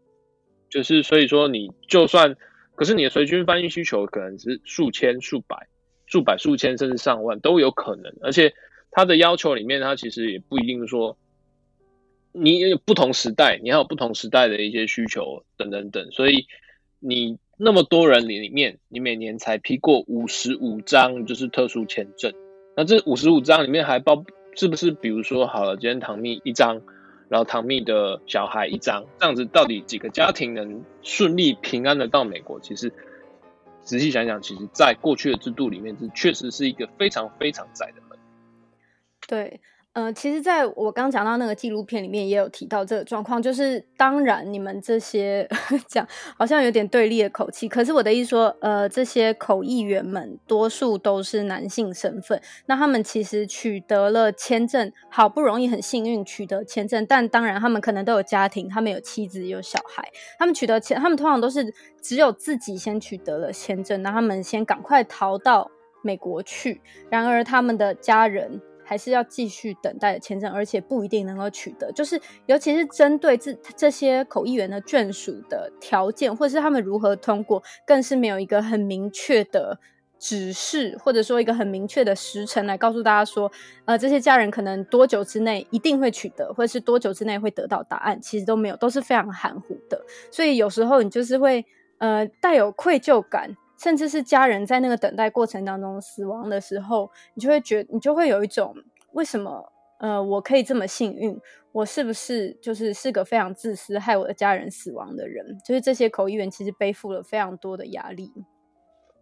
S2: 就是所以说你就算。可是你的随军翻译需求可能是数千、数百、数百、数千，甚至上万都有可能。而且它的要求里面，它其实也不一定说你有不同时代，你还有不同时代的一些需求等等等。所以你那么多人里面，你每年才批过五十五张就是特殊签证。那这五十五张里面还包是不是？比如说好了，今天唐蜜一张。然后唐蜜的小孩一张，这样子到底几个家庭能顺利平安的到美国？其实仔细想想，其实在过去的制度里面，这确实是一个非常非常窄的门。
S3: 对。呃，其实在我刚讲到那个纪录片里面也有提到这个状况，就是当然你们这些 讲好像有点对立的口气，可是我的意思说，呃，这些口译员们多数都是男性身份，那他们其实取得了签证，好不容易很幸运取得签证，但当然他们可能都有家庭，他们有妻子有小孩，他们取得签，他们通常都是只有自己先取得了签证，那他们先赶快逃到美国去，然而他们的家人。还是要继续等待签证，而且不一定能够取得。就是尤其是针对这这些口译员的眷属的条件，或者是他们如何通过，更是没有一个很明确的指示，或者说一个很明确的时辰来告诉大家说，呃，这些家人可能多久之内一定会取得，或者是多久之内会得到答案，其实都没有，都是非常含糊的。所以有时候你就是会呃带有愧疚感。甚至是家人在那个等待过程当中死亡的时候，你就会觉得，你就会有一种为什么呃我可以这么幸运？我是不是就是是个非常自私害我的家人死亡的人？就是这些口译员其实背负了非常多的压力。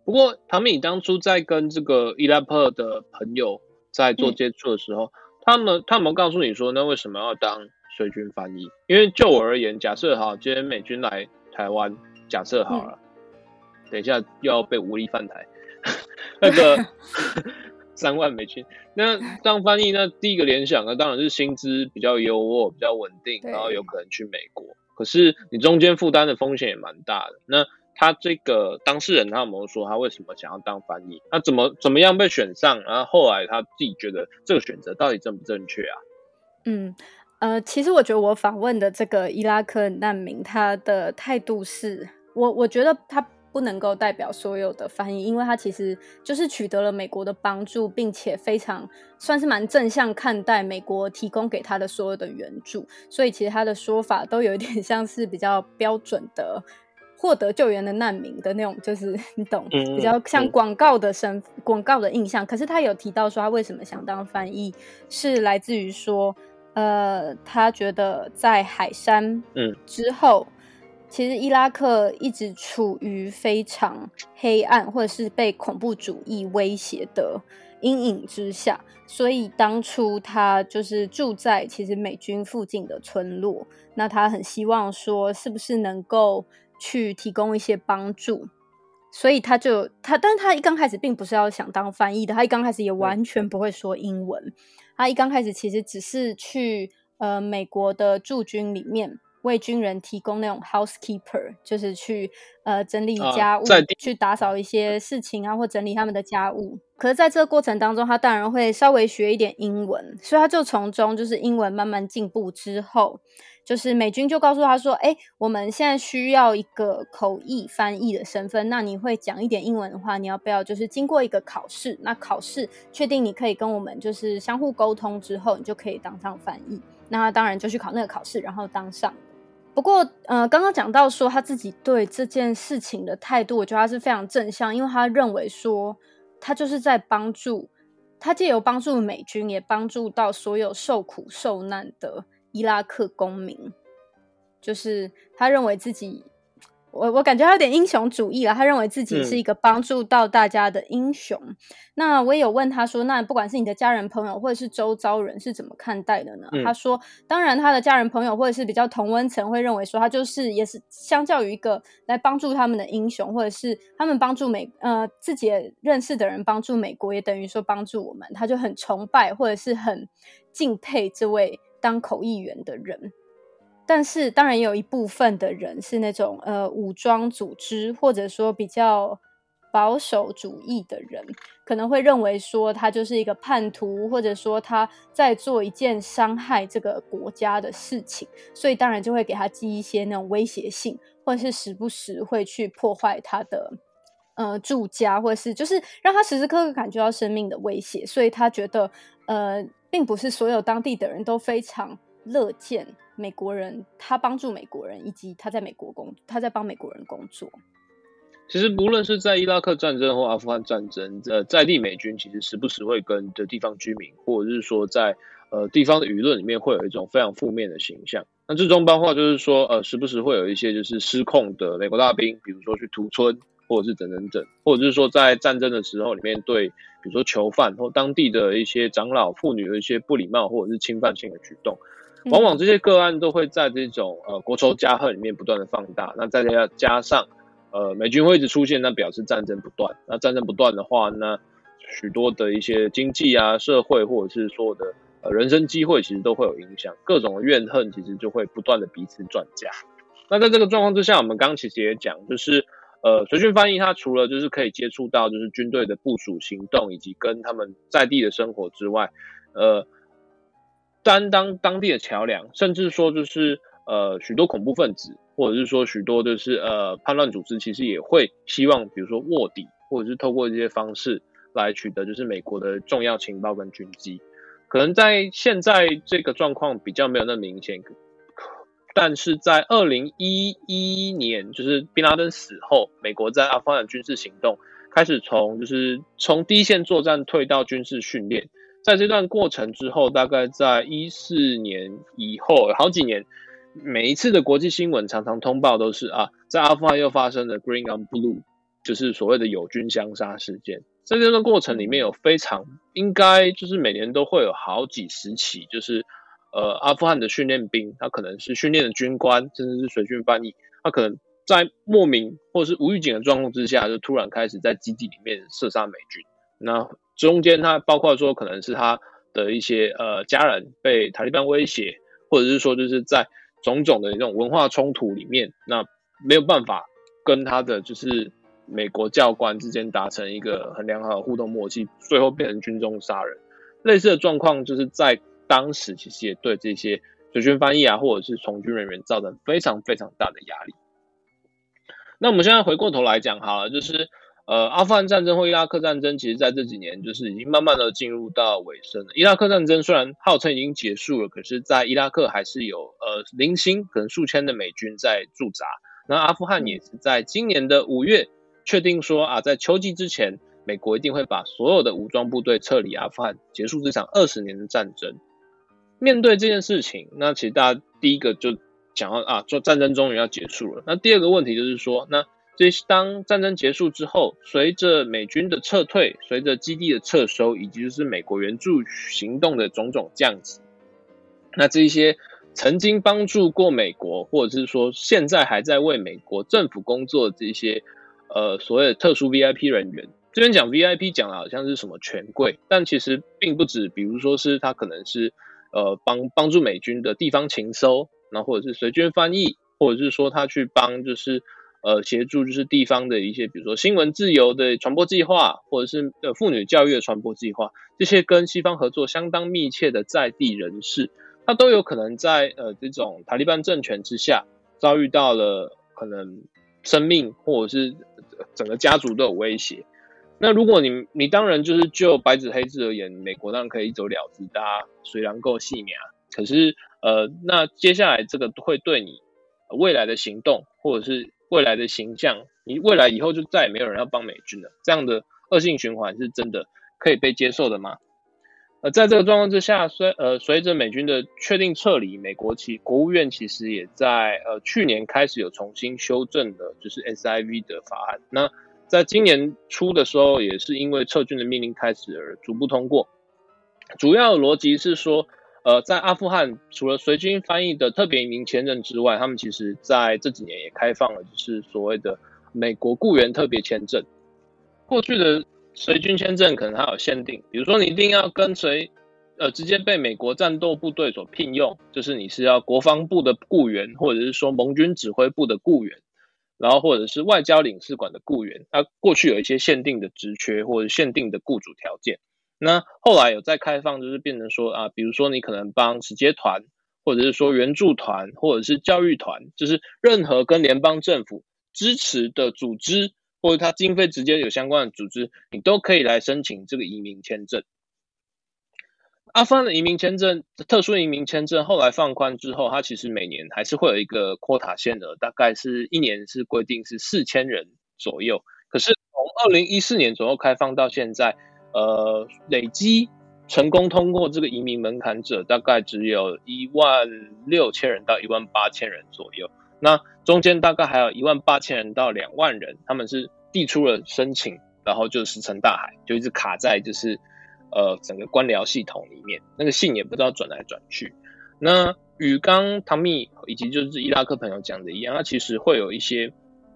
S2: 不过唐蜜当初在跟这个伊拉克的朋友在做接触的时候，嗯、他们他们告诉你说，那为什么要当水军翻译？因为就我而言，假设哈，今天美军来台湾，假设好了。嗯等一下又要被无力犯台，那个 三万美金，那当翻译，那第一个联想呢，当然是薪资比较优渥、比较稳定，然后有可能去美国。可是你中间负担的风险也蛮大的。那他这个当事人他有没有说他为什么想要当翻译？他怎么怎么样被选上？然后后来他自己觉得这个选择到底正不正确啊？
S3: 嗯呃，其实我觉得我访问的这个伊拉克难民，他的态度是我我觉得他。不能够代表所有的翻译，因为他其实就是取得了美国的帮助，并且非常算是蛮正向看待美国提供给他的所有的援助，所以其实他的说法都有一点 像是比较标准的获得救援的难民的那种，就是 你懂，比较像广告的身广告的印象。可是他有提到说他为什么想当翻译，是来自于说，呃，他觉得在海山嗯之后。其实伊拉克一直处于非常黑暗，或者是被恐怖主义威胁的阴影之下，所以当初他就是住在其实美军附近的村落。那他很希望说，是不是能够去提供一些帮助？所以他就他，但是他一刚开始并不是要想当翻译的，他一刚开始也完全不会说英文。他一刚开始其实只是去呃美国的驻军里面。为军人提供那种 housekeeper，就是去呃整理家务，啊、去打扫一些事情啊，或整理他们的家务。可是在这个过程当中，他当然会稍微学一点英文，所以他就从中就是英文慢慢进步之后，就是美军就告诉他说：“哎，我们现在需要一个口译翻译的身份，那你会讲一点英文的话，你要不要就是经过一个考试？那考试确定你可以跟我们就是相互沟通之后，你就可以当上翻译。那他当然就去考那个考试，然后当上。”不过，呃，刚刚讲到说他自己对这件事情的态度，我觉得他是非常正向，因为他认为说他就是在帮助，他借由帮助美军，也帮助到所有受苦受难的伊拉克公民，就是他认为自己。我我感觉他有点英雄主义了，他认为自己是一个帮助到大家的英雄。嗯、那我也有问他说，那不管是你的家人朋友或者是周遭人是怎么看待的呢？嗯、他说，当然他的家人朋友或者是比较同温层会认为说，他就是也是相较于一个来帮助他们的英雄，或者是他们帮助美呃自己认识的人帮助美国，也等于说帮助我们，他就很崇拜或者是很敬佩这位当口译员的人。但是，当然也有一部分的人是那种呃武装组织，或者说比较保守主义的人，可能会认为说他就是一个叛徒，或者说他在做一件伤害这个国家的事情，所以当然就会给他寄一些那种威胁信，或者是时不时会去破坏他的呃住家，或者是就是让他时时刻刻感觉到生命的威胁，所以他觉得呃，并不是所有当地的人都非常乐见。美国人，他帮助美国人，以及他在美国工，他在帮美国人工作。
S2: 其实，不论是在伊拉克战争或阿富汗战争，呃，在地美军其实时不时会跟的地方居民，或者是说在呃地方的舆论里面，会有一种非常负面的形象。那这种包括就是说，呃，时不时会有一些就是失控的美国大兵，比如说去屠村，或者是等等等，或者是说在战争的时候里面对，比如说囚犯或当地的一些长老妇女的一些不礼貌或者是侵犯性的举动。往往这些个案都会在这种呃国仇家恨里面不断的放大，那再加加上呃美军会一直出现，那表示战争不断。那战争不断的话，那许多的一些经济啊、社会或者是说的呃人生机会，其实都会有影响。各种的怨恨其实就会不断的彼此转嫁。那在这个状况之下，我们刚刚其实也讲，就是呃随军翻译他除了就是可以接触到就是军队的部署行动以及跟他们在地的生活之外，呃。担当当地的桥梁，甚至说就是呃许多恐怖分子，或者是说许多就是呃叛乱组织，其实也会希望，比如说卧底，或者是透过这些方式来取得就是美国的重要情报跟军机。可能在现在这个状况比较没有那么明显，但是在二零一一年，就是宾拉登死后，美国在阿富汗军事行动开始从就是从第一线作战退到军事训练。在这段过程之后，大概在一四年以后好几年，每一次的国际新闻常常通报都是啊，在阿富汗又发生了 Green on Blue，就是所谓的友军相杀事件。在这段过程里面有非常应该就是每年都会有好几十起，就是呃阿富汗的训练兵，他可能是训练的军官，甚至是随军翻译，他可能在莫名或者是无预警的状况之下，就突然开始在基地里面射杀美军。那中间，他包括说，可能是他的一些呃家人被塔利班威胁，或者是说，就是在种种的那种文化冲突里面，那没有办法跟他的就是美国教官之间达成一个很良好的互动默契，最后变成军中杀人。类似的状况，就是在当时其实也对这些随军翻译啊，或者是从军人员造成非常非常大的压力。那我们现在回过头来讲好了，就是。呃，阿富汗战争或伊拉克战争，其实在这几年就是已经慢慢的进入到尾声了。伊拉克战争虽然号称已经结束了，可是，在伊拉克还是有呃零星可能数千的美军在驻扎。那阿富汗也是在今年的五月确定说啊，在秋季之前，美国一定会把所有的武装部队撤离阿富汗，结束这场二十年的战争。面对这件事情，那其实大家第一个就讲到啊，说战争终于要结束了。那第二个问题就是说，那这是当战争结束之后，随着美军的撤退，随着基地的撤收，以及就是美国援助行动的种种降级，那这些曾经帮助过美国，或者是说现在还在为美国政府工作的这些呃所谓的特殊 VIP 人员，这边讲 VIP 讲的好像是什么权贵，但其实并不止，比如说是他可能是呃帮帮助美军的地方情搜，那或者是随军翻译，或者是说他去帮就是。呃，协助就是地方的一些，比如说新闻自由的传播计划，或者是呃妇女教育的传播计划，这些跟西方合作相当密切的在地人士，他都有可能在呃这种塔利班政权之下遭遇到了可能生命或者是整个家族都有威胁。那如果你你当然就是就白纸黑字而言，美国当然可以一走了之，大家虽然够细密啊，可是呃，那接下来这个会对你未来的行动或者是。未来的形象，你未来以后就再也没有人要帮美军了，这样的恶性循环是真的可以被接受的吗？呃，在这个状况之下，随呃随着美军的确定撤离，美国其国务院其实也在呃去年开始有重新修正的，就是 SIV 的法案。那在今年初的时候，也是因为撤军的命令开始而逐步通过。主要逻辑是说。呃，在阿富汗，除了随军翻译的特别移民签证之外，他们其实在这几年也开放了，就是所谓的美国雇员特别签证。过去的随军签证可能还有限定，比如说你一定要跟随，呃，直接被美国战斗部队所聘用，就是你是要国防部的雇员，或者是说盟军指挥部的雇员，然后或者是外交领事馆的雇员。它过去有一些限定的职缺或者限定的雇主条件。那后来有再开放，就是变成说啊，比如说你可能帮使节团，或者是说援助团，或者是教育团，就是任何跟联邦政府支持的组织，或者它经费直接有相关的组织，你都可以来申请这个移民签证。阿富汗的移民签证，特殊移民签证后来放宽之后，它其实每年还是会有一个扩塔限额，大概是一年是规定是四千人左右。可是从二零一四年左右开放到现在。呃，累积成功通过这个移民门槛者，大概只有一万六千人到一万八千人左右。那中间大概还有一万八千人到两万人，他们是递出了申请，然后就石沉大海，就一直卡在就是呃整个官僚系统里面，那个信也不知道转来转去。那与刚唐蜜以及就是伊拉克朋友讲的一样，他其实会有一些。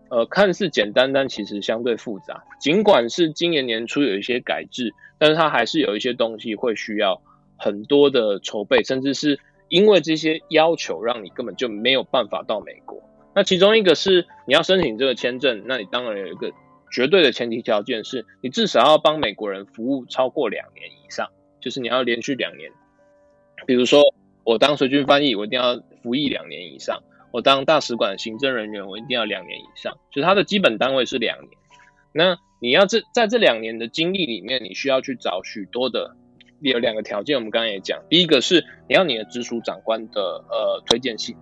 S2: 呃，看似简单，但其实相对复杂。尽管是今年年初有一些改制，但是它还是有一些东西会需要很多的筹备，甚至是因为这些要求，让你根本就没有办法到美国。那其中一个是你要申请这个签证，那你当然有一个绝对的前提条件是，你至少要帮美国人服务超过两年以上，就是你要连续两年。比如说，我当随军翻译，我一定要服役两年以上。我当大使馆行政人员，我一定要两年以上，就是它的基本单位是两年。那你要这在这两年的经历里面，你需要去找许多的有两个条件，我们刚刚也讲，第一个是你要你的直属长官的呃推荐信，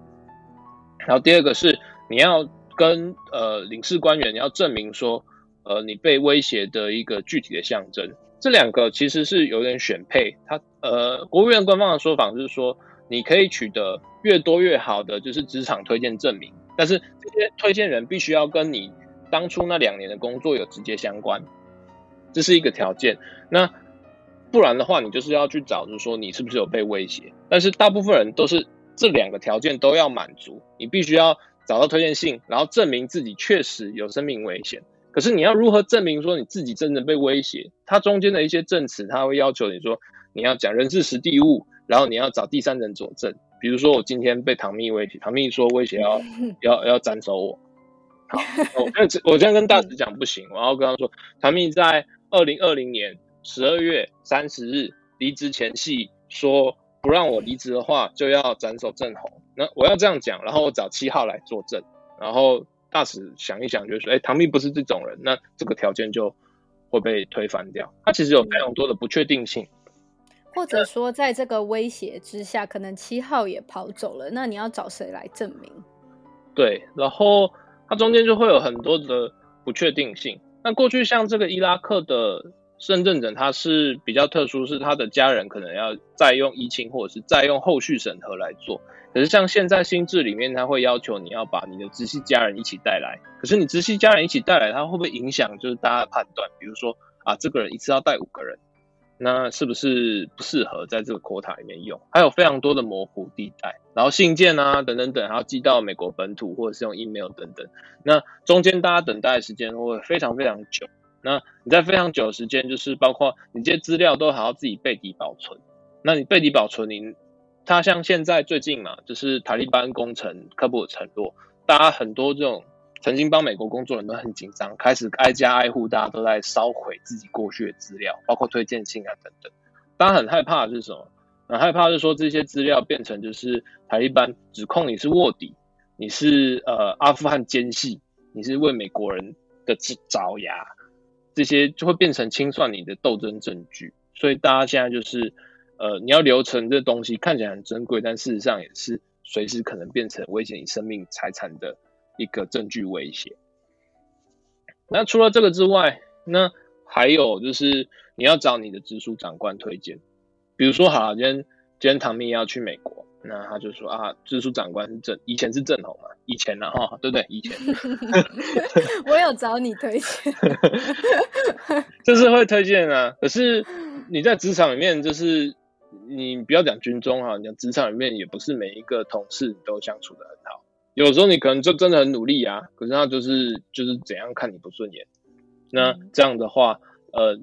S2: 然后第二个是你要跟呃领事官员你要证明说呃你被威胁的一个具体的象征。这两个其实是有点选配，它呃国务院官方的说法就是说。你可以取得越多越好的，就是职场推荐证明，但是这些推荐人必须要跟你当初那两年的工作有直接相关，这是一个条件。那不然的话，你就是要去找，就是说你是不是有被威胁。但是大部分人都是这两个条件都要满足，你必须要找到推荐信，然后证明自己确实有生命危险。可是你要如何证明说你自己真的被威胁？它中间的一些证词，它会要求你说你要讲人事时地物。然后你要找第三人佐证，比如说我今天被唐蜜威胁，唐蜜说威胁要 要要斩首我。好，我这我这样跟大使讲不行，我要跟他说，唐蜜在二零二零年十二月三十日离职前夕说不让我离职的话就要斩首郑红。那我要这样讲，然后我找七号来作证，然后大使想一想就说，哎，唐蜜不是这种人，那这个条件就会被推翻掉。他其实有非常多的不确定性。
S3: 或者说，在这个威胁之下，可能七号也跑走了。那你要找谁来证明？
S2: 对，然后它中间就会有很多的不确定性。那过去像这个伊拉克的认证者他是比较特殊，是他的家人可能要再用依亲或者是再用后续审核来做。可是像现在新制里面，他会要求你要把你的直系家人一起带来。可是你直系家人一起带来，他会不会影响就是大家的判断？比如说啊，这个人一次要带五个人，那是不是不适合在这个 quota 里面用？还有非常多的模糊地带，然后信件啊等等等，还要寄到美国本土或者是用 email 等等，那中间大家等待的时间会非常非常久。那你在非常久的时间，就是包括你这些资料都还要自己背底保存。那你背底保存，你它像现在最近嘛，就是塔利班工程、科布承诺，大家很多这种曾经帮美国工作人都很紧张，开始挨家挨户，大家都在烧毁自己过去的资料，包括推荐信啊等等。大家很害怕的是什么？很害怕是说这些资料变成就是塔利班指控你是卧底，你是呃阿富汗奸细，你是为美国人的爪牙。这些就会变成清算你的斗争证据，所以大家现在就是，呃，你要留存这东西看起来很珍贵，但事实上也是随时可能变成威胁你生命财产的一个证据威胁。那除了这个之外，那还有就是你要找你的直属长官推荐，比如说，好，今天今天唐蜜要去美国。那他就说啊，直属长官是正，以前是正统嘛，以前呢哈，对不对？以前
S3: 我有找你推荐，
S2: 就是会推荐啊。可是你在职场里面，就是你不要讲军中哈，你讲职场里面也不是每一个同事都相处的很好。有时候你可能就真的很努力啊，可是他就是就是怎样看你不顺眼。那这样的话，呃，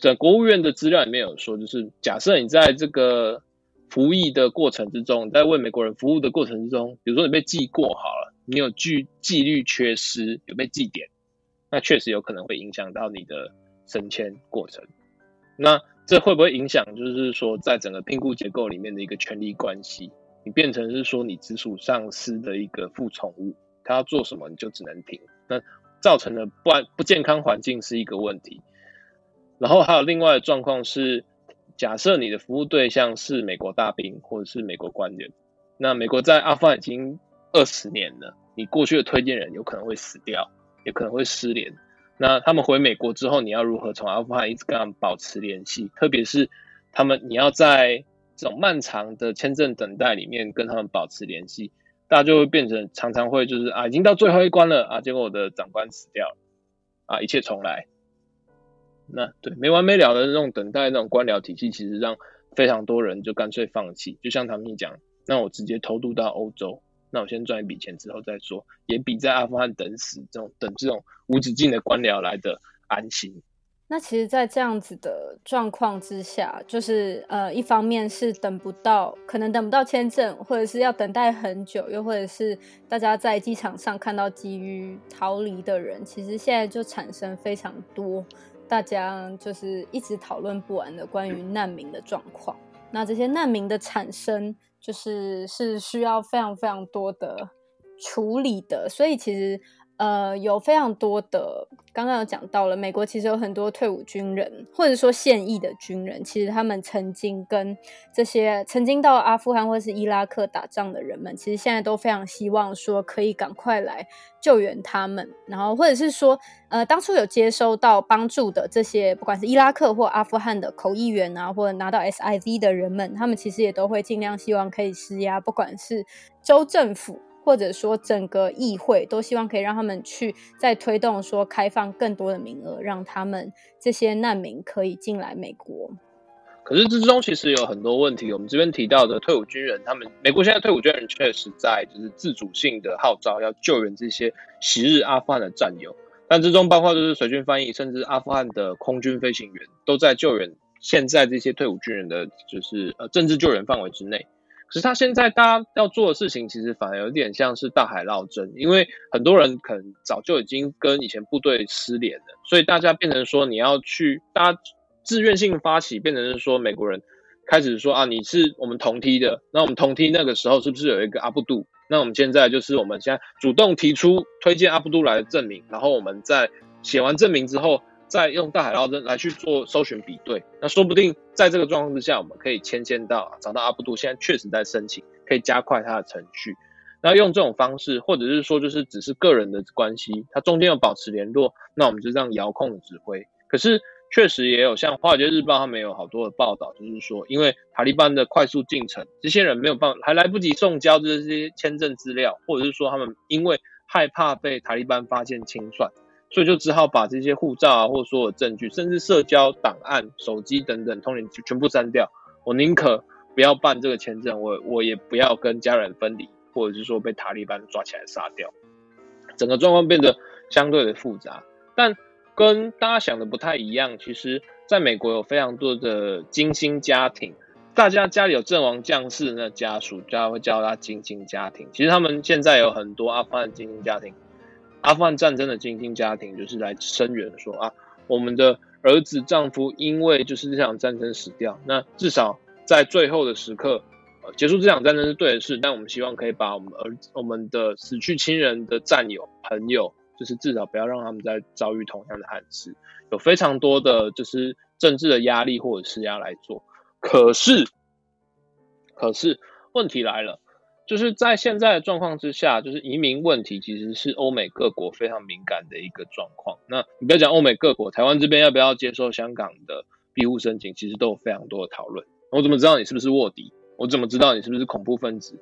S2: 在国务院的资料里面有说，就是假设你在这个。服役的过程之中，在为美国人服务的过程之中，比如说你被记过好了，你有纪纪律缺失，有被记点，那确实有可能会影响到你的升迁过程。那这会不会影响，就是说在整个聘雇结构里面的一个权力关系，你变成是说你直属上司的一个副宠物，他要做什么你就只能听，那造成的不安不健康环境是一个问题。然后还有另外的状况是。假设你的服务对象是美国大兵或者是美国官员，那美国在阿富汗已经二十年了，你过去的推荐人有可能会死掉，也可能会失联。那他们回美国之后，你要如何从阿富汗一直跟他们保持联系？特别是他们，你要在这种漫长的签证等待里面跟他们保持联系，大家就会变成常常会就是啊，已经到最后一关了啊，结果我的长官死掉了啊，一切重来。那对没完没了的那种等待，那种官僚体系，其实让非常多人就干脆放弃。就像他们讲，那我直接偷渡到欧洲，那我先赚一笔钱之后再说，也比在阿富汗等死这种等这种无止境的官僚来的安心。
S3: 那其实，在这样子的状况之下，就是呃，一方面是等不到，可能等不到签证，或者是要等待很久，又或者是大家在机场上看到急于逃离的人，其实现在就产生非常多。大家就是一直讨论不完的关于难民的状况。那这些难民的产生，就是是需要非常非常多的处理的。所以其实。呃，有非常多的，刚刚有讲到了，美国其实有很多退伍军人，或者说现役的军人，其实他们曾经跟这些曾经到阿富汗或是伊拉克打仗的人们，其实现在都非常希望说可以赶快来救援他们，然后或者是说，呃，当初有接收到帮助的这些，不管是伊拉克或阿富汗的口译员啊，或者拿到 SIV 的人们，他们其实也都会尽量希望可以施压，不管是州政府。或者说整个议会都希望可以让他们去再推动说开放更多的名额，让他们这些难民可以进来美国。
S2: 可是之中其实有很多问题，我们这边提到的退伍军人，他们美国现在退伍军人确实在就是自主性的号召要救援这些昔日阿富汗的战友，但之中包括就是随军翻译，甚至阿富汗的空军飞行员都在救援现在这些退伍军人的就是呃政治救援范围之内。可是他现在大家要做的事情，其实反而有点像是大海捞针，因为很多人可能早就已经跟以前部队失联了，所以大家变成说你要去，大家自愿性发起，变成是说美国人开始说啊，你是我们同梯的，那我们同梯那个时候是不是有一个阿布杜？那我们现在就是我们现在主动提出推荐阿布杜来的证明，然后我们在写完证明之后。再用大海捞针来去做搜寻比对，那说不定在这个状况之下，我们可以牵线到找到阿布杜，现在确实在申请，可以加快他的程序。那用这种方式，或者是说就是只是个人的关系，他中间有保持联络，那我们就这样遥控指挥。可是确实也有像《华尔街日报》他们有好多的报道，就是说，因为塔利班的快速进程，这些人没有办法，还来不及送交这些签证资料，或者是说他们因为害怕被塔利班发现清算，所以就只好把这些护照啊，或所有证据，甚至社交档案、手机等等通联全部删掉。我宁可不要办这个签证，我我也不要跟家人分离，或者是说被塔利班抓起来杀掉。整个状况变得相对的复杂，但跟大家想的不太一样。其实，在美国有非常多的金星家庭，大家家里有阵亡将士的家属，大家会叫他金星家庭。其实他们现在有很多阿富汗金星家庭，阿富汗战争的精英家庭，就是来声援说啊，我们的儿子、丈夫因为就是这场战争死掉，那至少在最后的时刻。呃结束这场战争是对的事，但我们希望可以把我们儿子、我们的死去亲人的战友、朋友，就是至少不要让他们再遭遇同样的憾事。有非常多的就是政治的压力或者施压来做。可是，可是问题来了，就是在现在的状况之下，就是移民问题其实是欧美各国非常敏感的一个状况。那你不要讲欧美各国，台湾这边要不要接受香港的庇护申请，其实都有非常多的讨论。我怎么知道你是不是卧底？我怎么知道你是不是恐怖分子？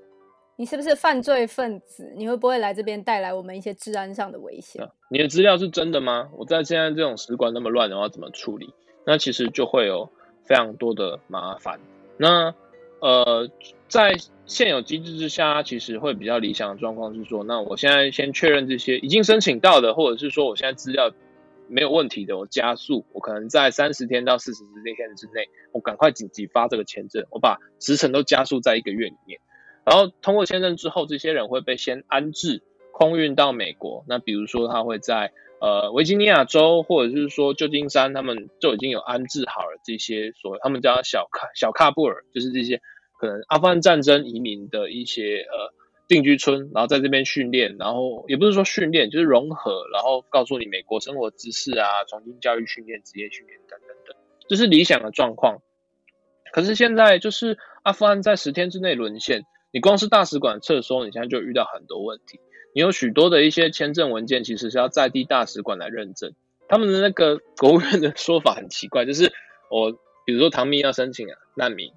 S3: 你是不是犯罪分子？你会不会来这边带来我们一些治安上的危险？
S2: 你的资料是真的吗？我在现在这种使馆那么乱的话，怎么处理？那其实就会有非常多的麻烦。那呃，在现有机制之下，其实会比较理想的状况是说，那我现在先确认这些已经申请到的，或者是说我现在资料。没有问题的，我加速，我可能在三十天到四十天之内，我赶快紧急发这个签证，我把时程都加速在一个月里面。然后通过签证之后，这些人会被先安置，空运到美国。那比如说他会在呃维吉尼亚州或者是说旧金山，他们就已经有安置好了这些所他们叫小卡小喀布尔，就是这些可能阿富汗战争移民的一些呃。定居村，然后在这边训练，然后也不是说训练，就是融合，然后告诉你美国生活知识啊，重新教育训练、职业训练等等等，这是理想的状况。可是现在就是阿富汗在十天之内沦陷，你光是大使馆撤收，你现在就遇到很多问题。你有许多的一些签证文件，其实是要在地大使馆来认证。他们的那个国务院的说法很奇怪，就是我比如说唐蜜要申请啊难民，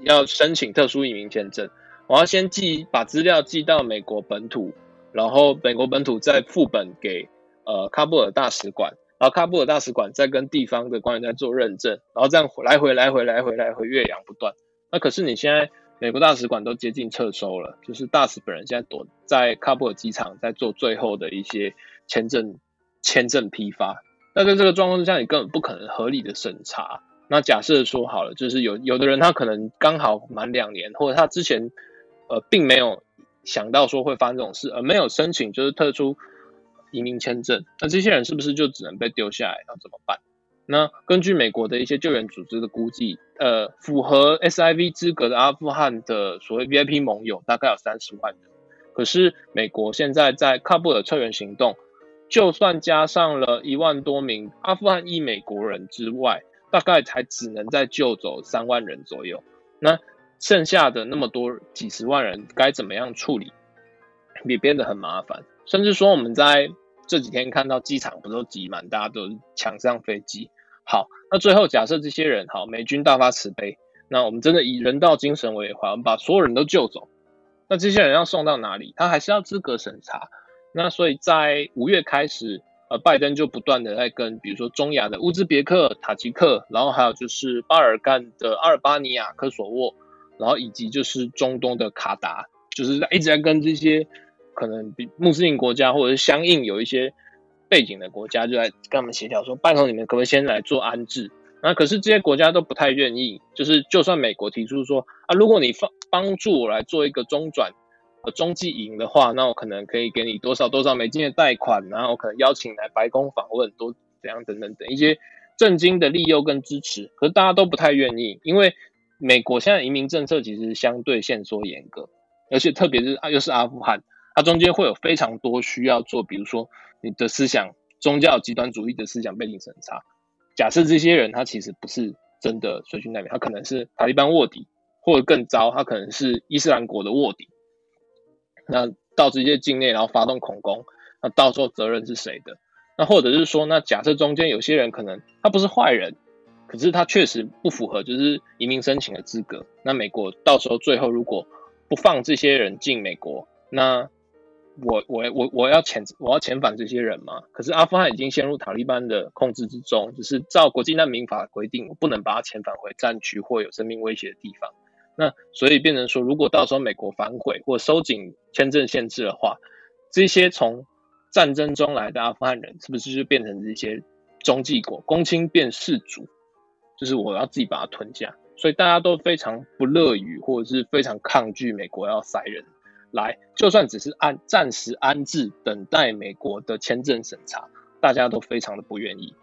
S2: 要申请特殊移民签证。我要先寄把资料寄到美国本土，然后美国本土再副本给呃喀布尔大使馆，然后喀布尔大使馆再跟地方的官员在做认证，然后这样来回来回来回来回岳阳不断。那可是你现在美国大使馆都接近撤收了，就是大使本人现在躲在喀布尔机场在做最后的一些签证签证批发。那在这个状况之下，你根本不可能合理的审查。那假设说好了，就是有有的人他可能刚好满两年，或者他之前。呃，并没有想到说会发生这种事，而没有申请就是特殊移民签证，那这些人是不是就只能被丢下来？要怎么办？那根据美国的一些救援组织的估计，呃，符合 SIV 资格的阿富汗的所谓 VIP 盟友大概有三十万人，可是美国现在在喀布尔撤援行动，就算加上了一万多名阿富汗裔美国人之外，大概才只能再救走三万人左右。那剩下的那么多几十万人该怎么样处理，也变得很麻烦。甚至说，我们在这几天看到机场不都挤满，大家都抢上飞机。好，那最后假设这些人好，美军大发慈悲，那我们真的以人道精神为怀，我们把所有人都救走。那这些人要送到哪里？他还是要资格审查。那所以在五月开始，呃，拜登就不断的在跟，比如说中亚的乌兹别克、塔吉克，然后还有就是巴尔干的阿尔巴尼亚、科索沃。然后以及就是中东的卡达，就是在一直在跟这些可能比穆斯林国家或者是相应有一些背景的国家，就来跟他们协调说，拜托你们可不可以先来做安置？那可是这些国家都不太愿意，就是就算美国提出说啊，如果你帮帮助我来做一个中转呃中继营的话，那我可能可以给你多少多少美金的贷款，然后我可能邀请来白宫访问，多怎样等等等一些政经的利诱跟支持，可是大家都不太愿意，因为。美国现在移民政策其实相对限缩严格，而且特别是啊，又是阿富汗，它中间会有非常多需要做，比如说你的思想、宗教极端主义的思想背景审查。假设这些人他其实不是真的随军难民，他可能是塔利班卧底，或者更糟，他可能是伊斯兰国的卧底。那到这些境内，然后发动恐攻，那到时候责任是谁的？那或者是说，那假设中间有些人可能他不是坏人，可是他确实不符合就是移民申请的资格。那美国到时候最后如果不放这些人进美国，那我我我我要遣我要遣返这些人嘛？可是阿富汗已经陷入塔利班的控制之中，就是照国际难民法规定，我不能把他遣返回战区或有生命威胁的地方。那所以变成说，如果到时候美国反悔或收紧签证限制的话，这些从战争中来的阿富汗人，是不是就变成这些中继国，公卿变士主，就是我要自己把它吞下。所以大家都非常不乐于，或者是非常抗拒美国要塞人。来，就算只是安暂时安置，等待美国的签证审查，大家都非常的不愿意。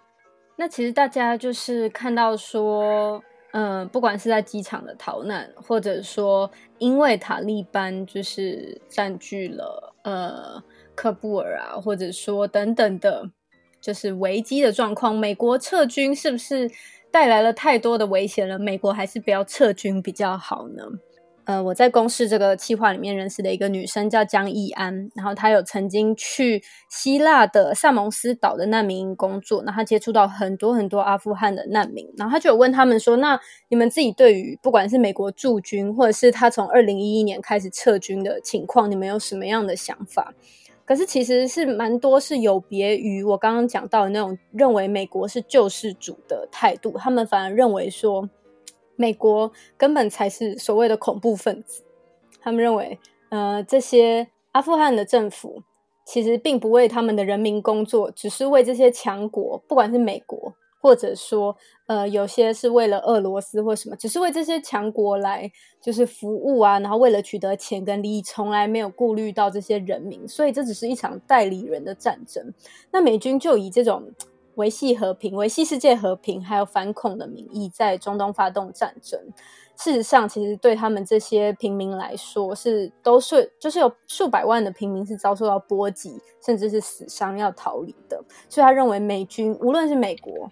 S3: 那其实大家就是看到说，嗯、不管是在机场的逃难，或者说因为塔利班就是占据了呃喀布尔啊，或者说等等的，就是危机的状况，美国撤军是不是带来了太多的危险了？美国还是不要撤军比较好呢？呃，我在公视这个企划里面认识的一个女生叫江一安，然后她有曾经去希腊的萨蒙斯岛的难民营工作，那她接触到很多很多阿富汗的难民，然后她就有问他们说：“那你们自己对于不管是美国驻军，或者是他从二零一一年开始撤军的情况，你们有什么样的想法？”可是其实是蛮多是有别于我刚刚讲到的那种认为美国是救世主的态度，他们反而认为说。美国根本才是所谓的恐怖分子，他们认为，呃，这些阿富汗的政府其实并不为他们的人民工作，只是为这些强国，不管是美国，或者说，呃，有些是为了俄罗斯或什么，只是为这些强国来就是服务啊，然后为了取得钱跟利益，从来没有顾虑到这些人民，所以这只是一场代理人的战争。那美军就以这种。维系和平、维系世界和平，还有反恐的名义，在中东发动战争。事实上，其实对他们这些平民来说，是都是就是有数百万的平民是遭受到波及，甚至是死伤要逃离的。所以，他认为美军无论是美国、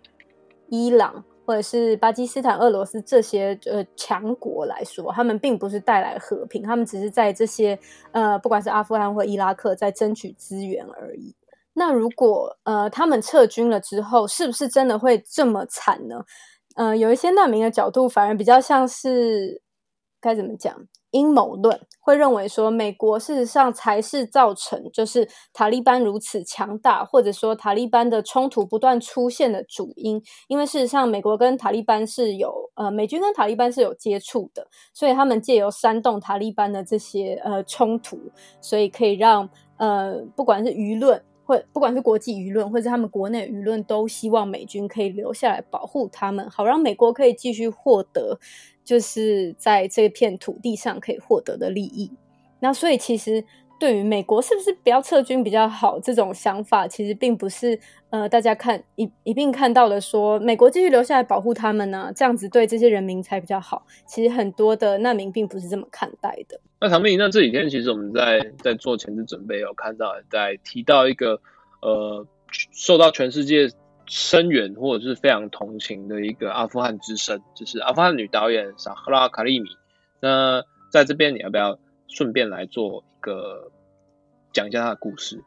S3: 伊朗，或者是巴基斯坦、俄罗斯这些呃强国来说，他们并不是带来和平，他们只是在这些呃，不管是阿富汗或伊拉克，在争取资源而已。那如果呃他们撤军了之后，是不是真的会这么惨呢？呃，有一些难民的角度反而比较像是该怎么讲阴谋论，会认为说美国事实上才是造成就是塔利班如此强大，或者说塔利班的冲突不断出现的主因。因为事实上美国跟塔利班是有呃美军跟塔利班是有接触的，所以他们借由煽动塔利班的这些呃冲突，所以可以让呃不管是舆论。不管是国际舆论，或者他们国内舆论，都希望美军可以留下来保护他们，好让美国可以继续获得，就是在这片土地上可以获得的利益。那所以其实对于美国是不是不要撤军比较好这种想法，其实并不是呃大家看一一并看到的说美国继续留下来保护他们呢，这样子对这些人民才比较好。其实很多的难民并不是这么看待的。
S2: 那唐明，那这几天其实我们在在做前置准备，有看到在提到一个呃受到全世界声援或者是非常同情的一个阿富汗之声，就是阿富汗女导演萨赫拉卡利米。那在这边你要不要顺便来做一个讲一下他的故事？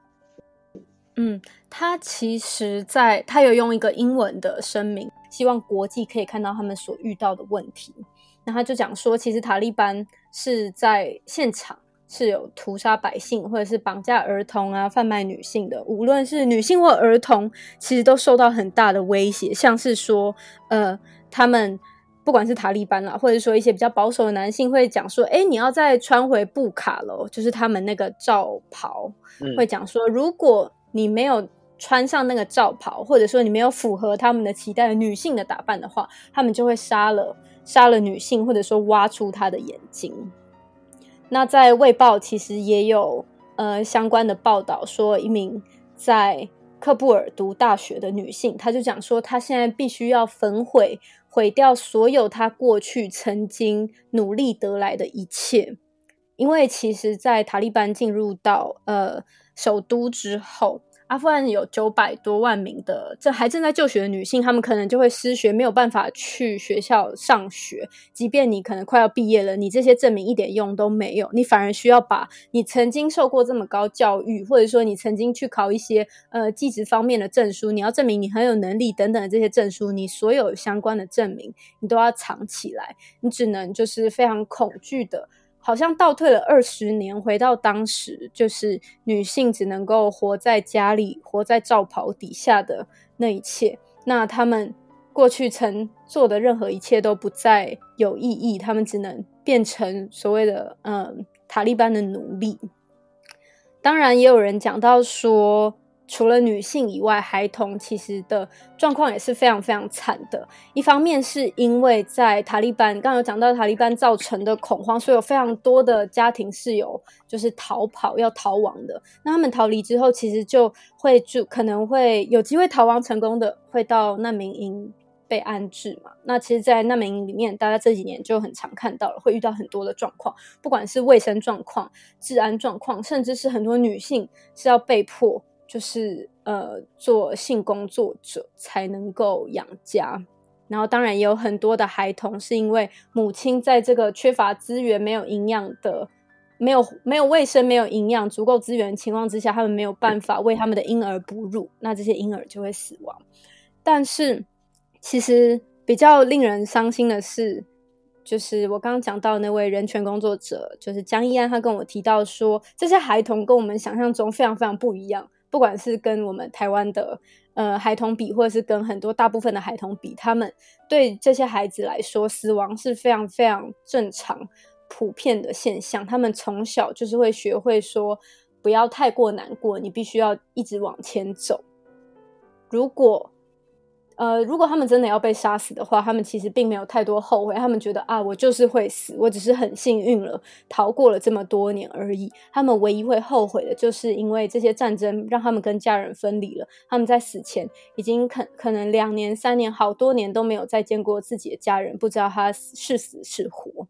S3: 嗯，他其实在他有用一个英文的声明，希望国际可以看到他们所遇到的问题。那他就讲说，其实塔利班是在现场是有屠杀百姓，或者是绑架儿童啊、贩卖女性的。无论是女性或儿童，其实都受到很大的威胁。像是说，呃，他们不管是塔利班啦，或者说一些比较保守的男性，会讲说，哎，你要再穿回布卡喽，就是他们那个罩袍，嗯、会讲说，如果你没有穿上那个罩袍，或者说你没有符合他们的期待的女性的打扮的话，他们就会杀了。杀了女性，或者说挖出她的眼睛。那在《卫报》其实也有呃相关的报道，说一名在克布尔读大学的女性，她就讲说，她现在必须要焚毁、毁掉所有她过去曾经努力得来的一切，因为其实，在塔利班进入到呃首都之后。阿富汗有九百多万名的这还正在就学的女性，她们可能就会失学，没有办法去学校上学。即便你可能快要毕业了，你这些证明一点用都没有，你反而需要把你曾经受过这么高教育，或者说你曾经去考一些呃技职方面的证书，你要证明你很有能力等等的这些证书，你所有相关的证明你都要藏起来，你只能就是非常恐惧的。好像倒退了二十年，回到当时，就是女性只能够活在家里，活在罩袍底下的那一切。那他们过去曾做的任何一切都不再有意义，他们只能变成所谓的嗯塔利班的奴隶。当然，也有人讲到说，除了女性以外，孩童其实的状况也是非常非常惨的。一方面是因为在塔利班，刚刚有讲到塔利班造成的恐慌，所以有非常多的家庭是有就是逃跑要逃亡的。那他们逃离之后，其实就会就可能会有机会逃亡成功的，会到难民营被安置嘛。那其实，在难民营里面，大家这几年就很常看到了，会遇到很多的状况，不管是卫生状况、治安状况，甚至是很多女性是要被迫。就是呃，做性工作者才能够养家，然后当然也有很多的孩童是因为母亲在这个缺乏资源、没有营养的、没有没有卫生、没有营养足够资源的情况之下，他们没有办法为他们的婴儿哺乳，那这些婴儿就会死亡。但是其实比较令人伤心的是，就是我刚刚讲到那位人权工作者，就是江一安，他跟我提到说，这些孩童跟我们想象中非常非常不一样。不管是跟我们台湾的呃孩童比，或者是跟很多大部分的孩童比，他们对这些孩子来说，死亡是非常非常正常、普遍的现象。他们从小就是会学会说，不要太过难过，你必须要一直往前走。如果呃，如果他们真的要被杀死的话，他们其实并没有太多后悔。他们觉得啊，我就是会死，我只是很幸运了，逃过了这么多年而已。他们唯一会后悔的，就是因为这些战争让他们跟家人分离了。他们在死前已经可可能两年、三年、好多年都没有再见过自己的家人，不知道他是死是活。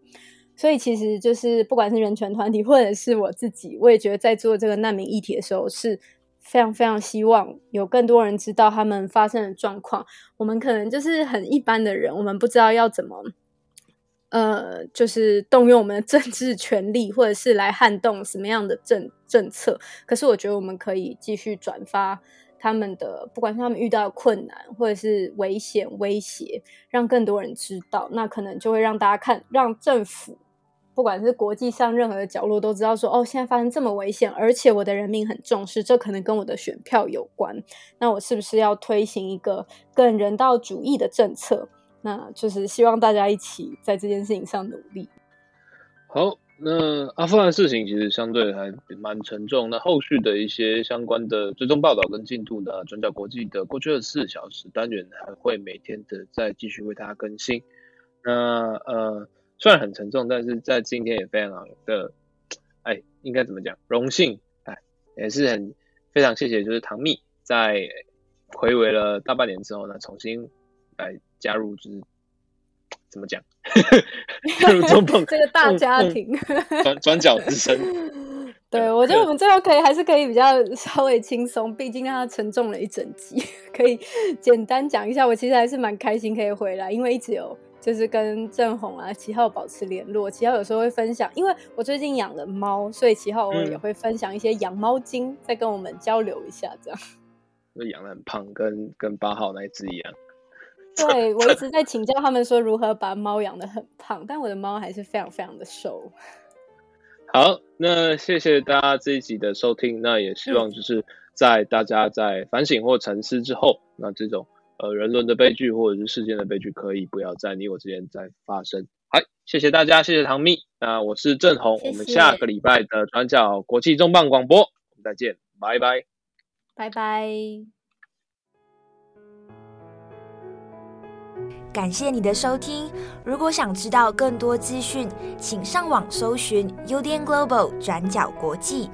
S3: 所以，其实就是不管是人权团体，或者是我自己，我也觉得在做这个难民议题的时候是。非常非常希望有更多人知道他们发生的状况。我们可能就是很一般的人，我们不知道要怎么，呃，就是动用我们的政治权力，或者是来撼动什么样的政政策。可是我觉得我们可以继续转发他们的，不管是他们遇到的困难，或者是危险威胁，让更多人知道。那可能就会让大家看，让政府。不管是国际上任何的角落都知道说，哦，现在发生这么危险，而且我的人民很重视，这可能跟我的选票有关。那我是不是要推行一个更人道主义的政策？那就是希望大家一起在这件事情上努力。
S2: 好，那阿富汗事情其实相对还蛮沉重。那后续的一些相关的追踪报道跟进度呢，转角国际的过去二十四小时单元还会每天的再继续为大家更新。那呃。虽然很沉重，但是在今天也非常好的，哎，应该怎么讲？荣幸，哎，也是很非常谢谢，就是唐蜜在回违了大半年之后呢，重新来加入，就是怎么讲？加入中 棒
S3: 这个大家庭，
S2: 转转角之声。
S3: 对，我觉得我们最后可以还是可以比较稍微轻松，毕竟让它沉重了一整集，可以简单讲一下。我其实还是蛮开心可以回来，因为一直有。就是跟正红啊、七号保持联络，七号有时候会分享，因为我最近养了猫，所以七号偶尔也会分享一些养猫经，再跟我们交流一下，这样。
S2: 就养的很胖，跟跟八号那一只一样。
S3: 对，我一直在请教他们说如何把猫养的很胖，但我的猫还是非常非常的瘦。
S2: 好，那谢谢大家这一集的收听，那也希望就是在大家在反省或沉思之后，那这种。呃，人伦的悲剧或者是事件的悲剧，可以不要在你我之间再发生。好，谢谢大家，谢谢唐蜜。那我是郑红，谢谢，我们下个礼拜的转角国际重磅广播，我们再见，拜拜，
S3: 拜拜。
S1: 感谢你的收听。如果想知道更多资讯，请上网搜寻 UDN Global 转角国际。